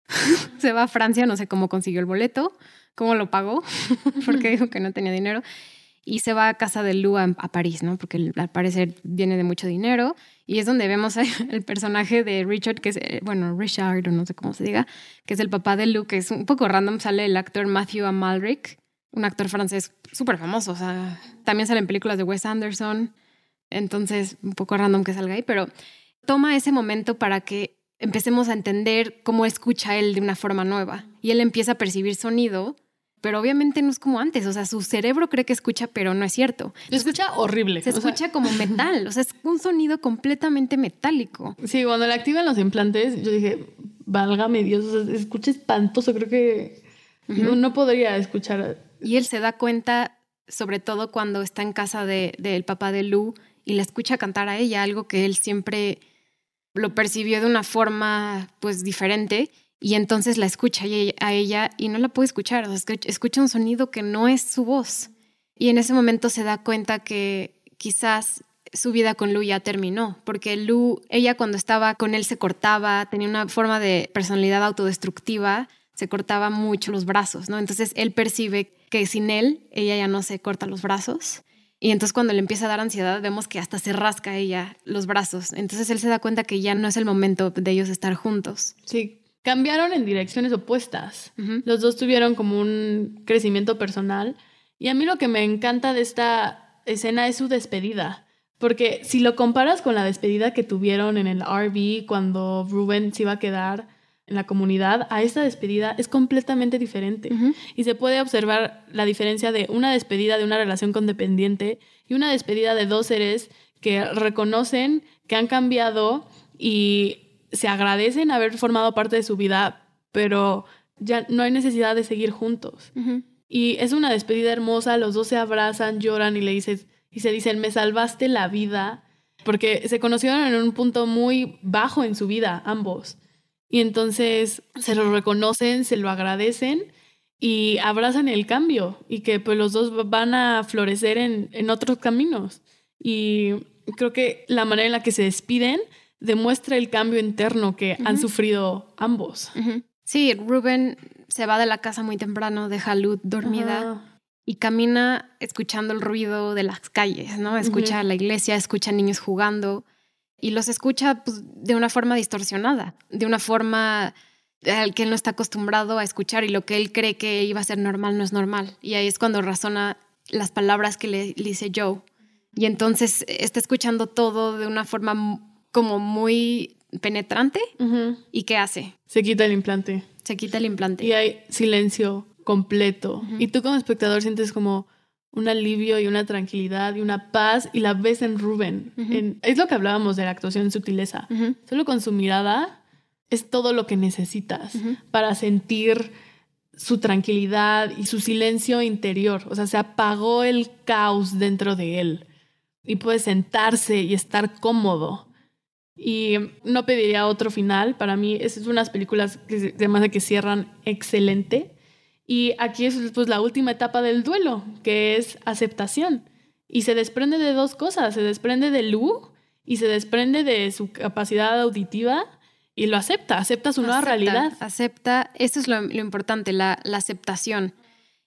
se va a Francia, no sé cómo consiguió el boleto, cómo lo pagó, porque dijo que no tenía dinero, y se va a casa de Lou a, París, ¿no? Porque al parecer viene de mucho dinero. Y es donde vemos el personaje de Richard, que es, eh, bueno, Richard, o no sé cómo se diga, que es el papá de Lou, que es un poco random, sale el actor Matthew Amalric. un actor francés súper famoso, o sea, también salen películas de Wes Anderson, entonces un poco random que salga ahí, pero toma ese momento para que empecemos a entender cómo escucha él de una forma nueva y él empieza a percibir sonido pero obviamente no es como antes, o sea, su cerebro cree que escucha, pero no es cierto. Se escucha horrible. Se escucha como metal, o sea, es un sonido completamente metálico. Sí, cuando le activan los implantes, yo dije, válgame Dios, o sea, escucha espantoso, creo que no, podría escuchar. Y él se da cuenta, sobre todo cuando está en casa del de, papá de Lu y le escucha cantar a ella, algo que él siempre lo percibió de una forma pues diferente y entonces la escucha a ella y no la puede escuchar, o sea, escucha un sonido que no es su voz. Y en ese momento se da cuenta que quizás su vida con Lu ya terminó, porque Lu, ella cuando estaba con él se cortaba, tenía una forma de personalidad autodestructiva, se cortaba mucho los brazos, ¿no? Entonces él percibe que sin él, ella ya no se corta los brazos. Y entonces cuando le empieza a dar ansiedad, vemos que hasta se rasca ella los brazos. Entonces él se da cuenta que ya no es el momento de ellos estar juntos. Sí, cambiaron en direcciones opuestas. Los dos tuvieron como un crecimiento personal. Y a mí lo que me encanta de esta escena es su despedida. Porque si lo comparas con la despedida que tuvieron en el RV cuando Ruben se iba a quedar en la comunidad, a esta despedida es completamente diferente. Y se puede observar la diferencia de una despedida de una relación condependiente y una despedida de dos seres que reconocen que han cambiado y se agradecen haber formado parte de su vida, pero ya no hay necesidad de seguir juntos. Y es una despedida hermosa, los dos se abrazan, lloran y le dices, y se dicen, me salvaste la vida, porque se conocieron en un punto muy bajo en su vida, ambos. Y entonces se lo reconocen, se lo agradecen y abrazan el cambio y que pues los dos van a florecer en, en otros caminos. Y creo que la manera en la que se despiden demuestra el cambio interno que han sufrido ambos. Sí, Ruben se va de la casa muy temprano, deja a Luz dormida y camina escuchando el ruido de las calles, ¿no? Escucha la iglesia, escucha niños jugando y los escucha pues, de una forma distorsionada, de una forma al que él no está acostumbrado a escuchar y lo que él cree que iba a ser normal no es normal. Y ahí es cuando razona las palabras que le, le dice Joe. Y entonces está escuchando todo de una forma como muy penetrante. ¿Y qué hace? Se quita el implante. Se quita el implante. Y hay silencio completo. Y tú como espectador sientes como un alivio y una tranquilidad y una paz y la ves en Rubén. es lo que hablábamos de la actuación en sutileza. Solo con su mirada es todo lo que necesitas para sentir su tranquilidad y su silencio interior. O sea, se apagó el caos dentro de él y puede sentarse y estar cómodo y no pediría otro final. Para mí, es unas películas que además de que cierran excelente. Y aquí es pues, la última etapa del duelo, que es aceptación. Y se desprende de dos cosas. Se desprende de Lu y se desprende de su capacidad auditiva y lo acepta, acepta su nueva realidad. Acepta, eso es lo, importante, la, aceptación.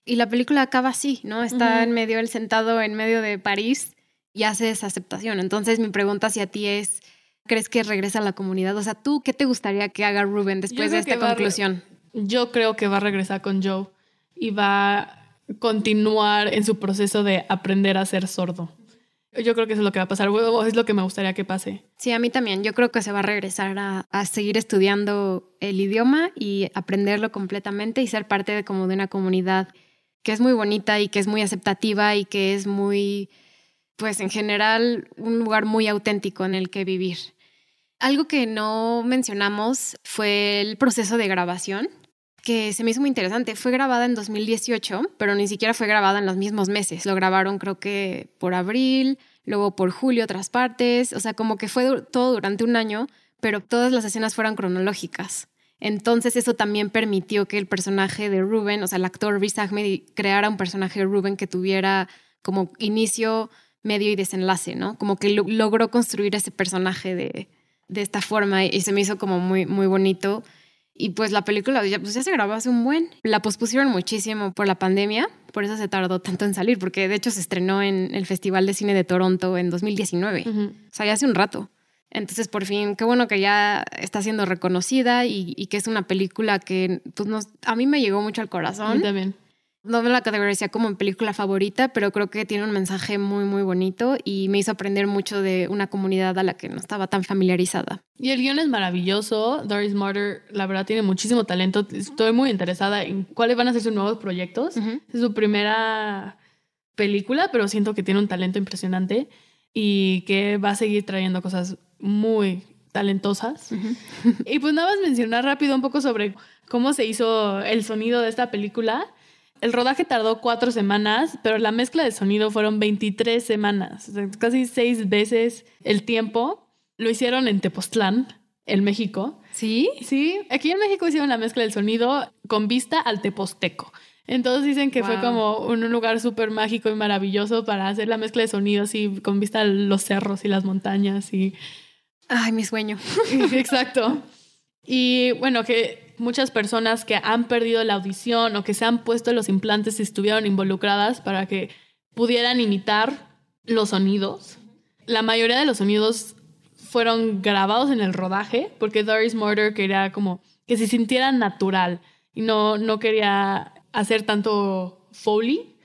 Y la película acaba así, ¿no? Está en medio, él sentado en medio de París y hace esa aceptación. Entonces mi pregunta hacia ti es, crees que regresa a la comunidad? O sea, ¿tú qué te gustaría que haga Ruben después de esta conclusión? Yo creo que va a regresar con Joe y va a continuar en su proceso de aprender a ser sordo. Yo creo que eso es lo que va a pasar, es lo que me gustaría que pase. Sí, a mí también. Yo creo que se va a regresar a, a seguir estudiando el idioma y aprenderlo completamente y ser parte de como de una comunidad que es muy bonita y que es muy aceptativa y que es muy, pues en general, un lugar muy auténtico en el que vivir. Algo que no mencionamos fue el proceso de grabación, que se me hizo muy interesante. Fue grabada en 2018, pero ni siquiera fue grabada en los mismos meses. Lo grabaron creo que por abril, luego por julio otras partes, o sea, como que fue todo durante un año, pero todas las escenas fueron cronológicas. Entonces eso también permitió que el personaje de Ruben, o sea, el actor Riz Ahmed, creara un personaje de Ruben que tuviera como inicio, medio y desenlace, ¿no? Como que logró construir ese personaje de, de esta forma y se me hizo como muy, muy bonito. Y pues la película ya, pues ya se grabó hace un buen. La pospusieron muchísimo por la pandemia, por eso se tardó tanto en salir, porque de hecho se estrenó en el Festival de Cine de Toronto en 2019. O sea, ya hace un rato. Entonces, por fin, qué bueno que ya está siendo reconocida y, que es una película que pues, nos, a mí me llegó mucho al corazón. también. No me la categorizaría como en película favorita, pero creo que tiene un mensaje muy, muy bonito y me hizo aprender mucho de una comunidad a la que no estaba tan familiarizada. Y el guion es maravilloso. Doris Martyr, la verdad, tiene muchísimo talento. Estoy muy interesada en cuáles van a ser sus nuevos proyectos. Es su primera película, pero siento que tiene un talento impresionante y que va a seguir trayendo cosas muy talentosas. y pues nada más mencionar rápido un poco sobre cómo se hizo el sonido de esta película. El rodaje tardó cuatro semanas, pero la mezcla de sonido fueron 23 semanas, casi seis veces el tiempo. Lo hicieron en Tepoztlán, en México. ¿Sí? Sí, aquí en México hicieron la mezcla del sonido con vista al Teposteco. Entonces dicen que fue como un lugar súper mágico y maravilloso para hacer la mezcla de sonidos y con vista a los cerros y las montañas y... Ay, mi sueño. Exacto. Y bueno, que muchas personas que han perdido la audición o que se han puesto los implantes estuvieron involucradas para que pudieran imitar los sonidos. La mayoría de los sonidos fueron grabados en el rodaje porque Doris Mortar quería como que se sintiera natural y no, no quería hacer tanto Foley.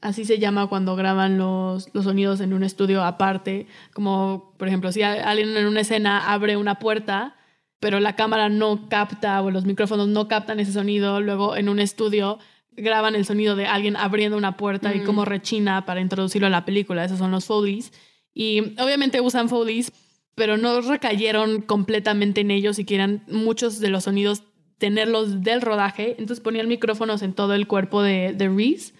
Así se llama cuando graban los, los, sonidos en un estudio aparte. Como, por ejemplo, si alguien en una escena abre una puerta, pero la cámara no capta o los micrófonos no captan ese sonido, luego en un estudio graban el sonido de alguien abriendo una puerta y cómo rechina para introducirlo a la película. Esos son los Foleys. Y obviamente usan Foleys, pero no recayeron completamente en ellos y quieran muchos de los sonidos tenerlos del rodaje. Entonces ponían micrófonos en todo el cuerpo de, de Reese.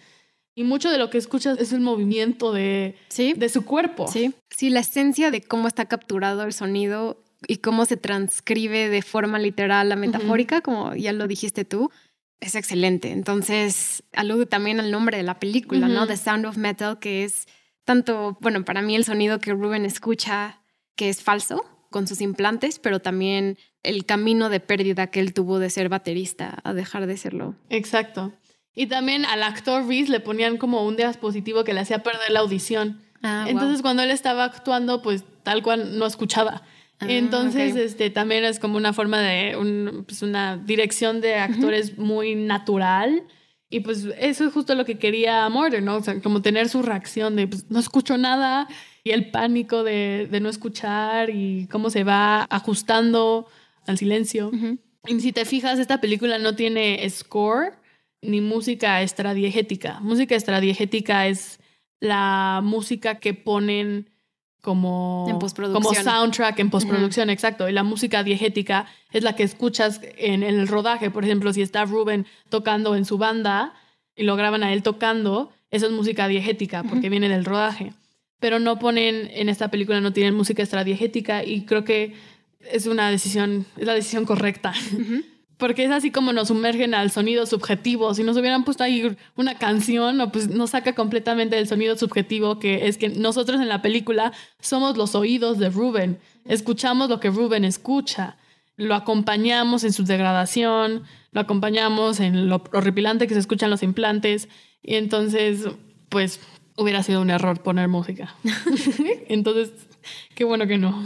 Y mucho de lo que escuchas es el movimiento de, ¿Sí? de su cuerpo. Sí. sí, la esencia de cómo está capturado el sonido y cómo se transcribe de forma literal a metafórica, como ya lo dijiste tú, es excelente. Entonces, alude también al nombre de la película, ¿no? The Sound of Metal, que es tanto, bueno, para mí el sonido que Ruben escucha, que es falso, con sus implantes, pero también el camino de pérdida que él tuvo de ser baterista a dejar de serlo. Exacto. Y también al actor Reese le ponían como un dispositivo que le hacía perder la audición. Ah, Entonces, cuando él estaba actuando, pues tal cual no escuchaba. Ah, Entonces, este, también es como una forma de pues, una dirección de actores muy natural. Y pues eso es justo lo que quería Morder, ¿no? O sea, como tener su reacción de pues, no escucho nada y el pánico de, de, no escuchar y cómo se va ajustando al silencio. Y si te fijas, esta película no tiene score ni música estradiegética. Música estradiegética es la música que ponen como, como soundtrack en postproducción, exacto. Y la música diegética es la que escuchas en, el rodaje. Por ejemplo, si está Ruben tocando en su banda y lo graban a él tocando, eso es música diegética porque viene del rodaje. Pero no ponen, en esta película no tienen música extradiegética y creo que es una decisión, es la decisión correcta porque es así como nos sumergen al sonido subjetivo. Si nos hubieran puesto ahí una canción, pues nos saca completamente del sonido subjetivo, que es que nosotros en la película somos los oídos de Ruben. Escuchamos lo que Ruben escucha. Lo acompañamos en su degradación, lo acompañamos en lo horripilante que se escuchan los implantes. Y entonces, pues hubiera sido un error poner música. entonces, qué bueno que no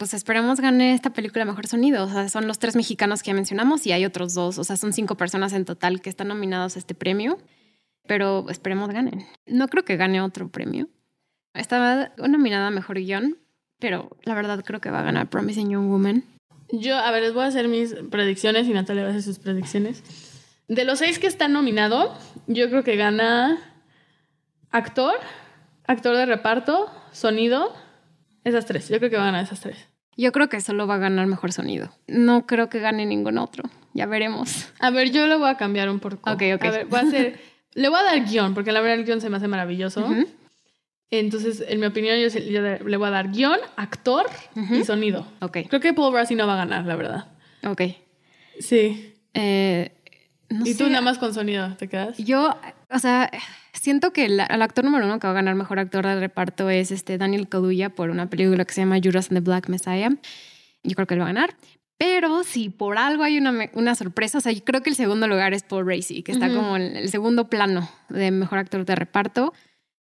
pues esperemos gane esta película Mejor Sonido. O sea, son los tres mexicanos que ya mencionamos y hay otros dos. O sea, son cinco personas en total que están nominados a este premio. Pero esperemos ganen. No creo que gane otro premio. Estaba nominada a Mejor Guión, pero la verdad creo que va a ganar Promising Young Woman. Yo, a ver, les voy a hacer mis predicciones y Natalia va a hacer sus predicciones. De los seis que están nominados, yo creo que gana actor, actor de reparto, sonido, esas tres. Yo creo que va a ganar esas tres. Yo creo que solo va a ganar mejor sonido. No creo que gane ningún otro. Ya veremos. A ver, yo le voy a cambiar un poco. Ok, ok. A ver, voy a hacer. le voy a dar guion, porque la verdad el guion se me hace maravilloso. Entonces, en mi opinión, yo, le voy a dar guion, actor y sonido. Ok. Creo que Paul Brassi no va a ganar, la verdad. Ok. Sí. Eh, y tú nada más con sonido, ¿te quedas? Yo, o sea, siento que el, actor número uno que va a ganar mejor actor de reparto es este Daniel Kaluuya por una película que se llama Judas and the Black Messiah. Yo creo que él va a ganar. Pero si por algo hay una, una sorpresa, o sea, yo creo que el segundo lugar es Paul Racy, que está como en el segundo plano de mejor actor de reparto.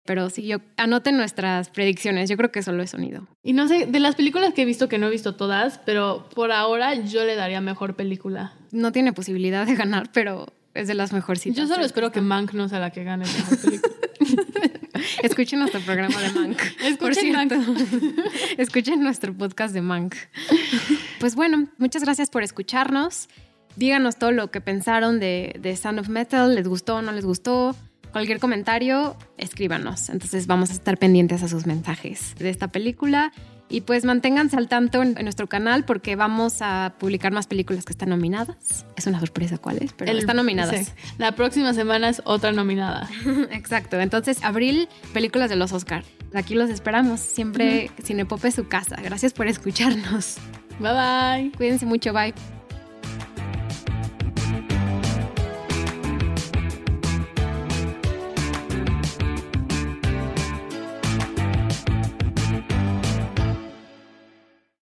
Pero sí, yo anoten nuestras predicciones. Yo creo que solo es sonido. Y no sé, de las películas que he visto, que no he visto todas, pero por ahora yo le daría mejor película. No tiene posibilidad de ganar, pero es de las mejorcitas. Yo solo espero que Mank no sea la que gane la mejor película. Escuchen nuestro programa de Mank. Escuchen cierto. Escuchen nuestro podcast de Mank. Pues bueno, muchas gracias por escucharnos. Díganos todo lo que pensaron de, de Sound of Metal. ¿Les gustó o no les gustó? Cualquier comentario, escríbanos. Entonces vamos a estar pendientes a sus mensajes de esta película. Y pues manténganse al tanto en, en nuestro canal porque vamos a publicar más películas que están nominadas. Es una sorpresa cuáles, pero El- están nominadas. sí. La próxima semana es otra nominada. Exacto. Entonces, abril, películas de los Oscar. Aquí los esperamos. Siempre Cinepop es su casa. Gracias por escucharnos. Bye bye. Cuídense mucho. Bye.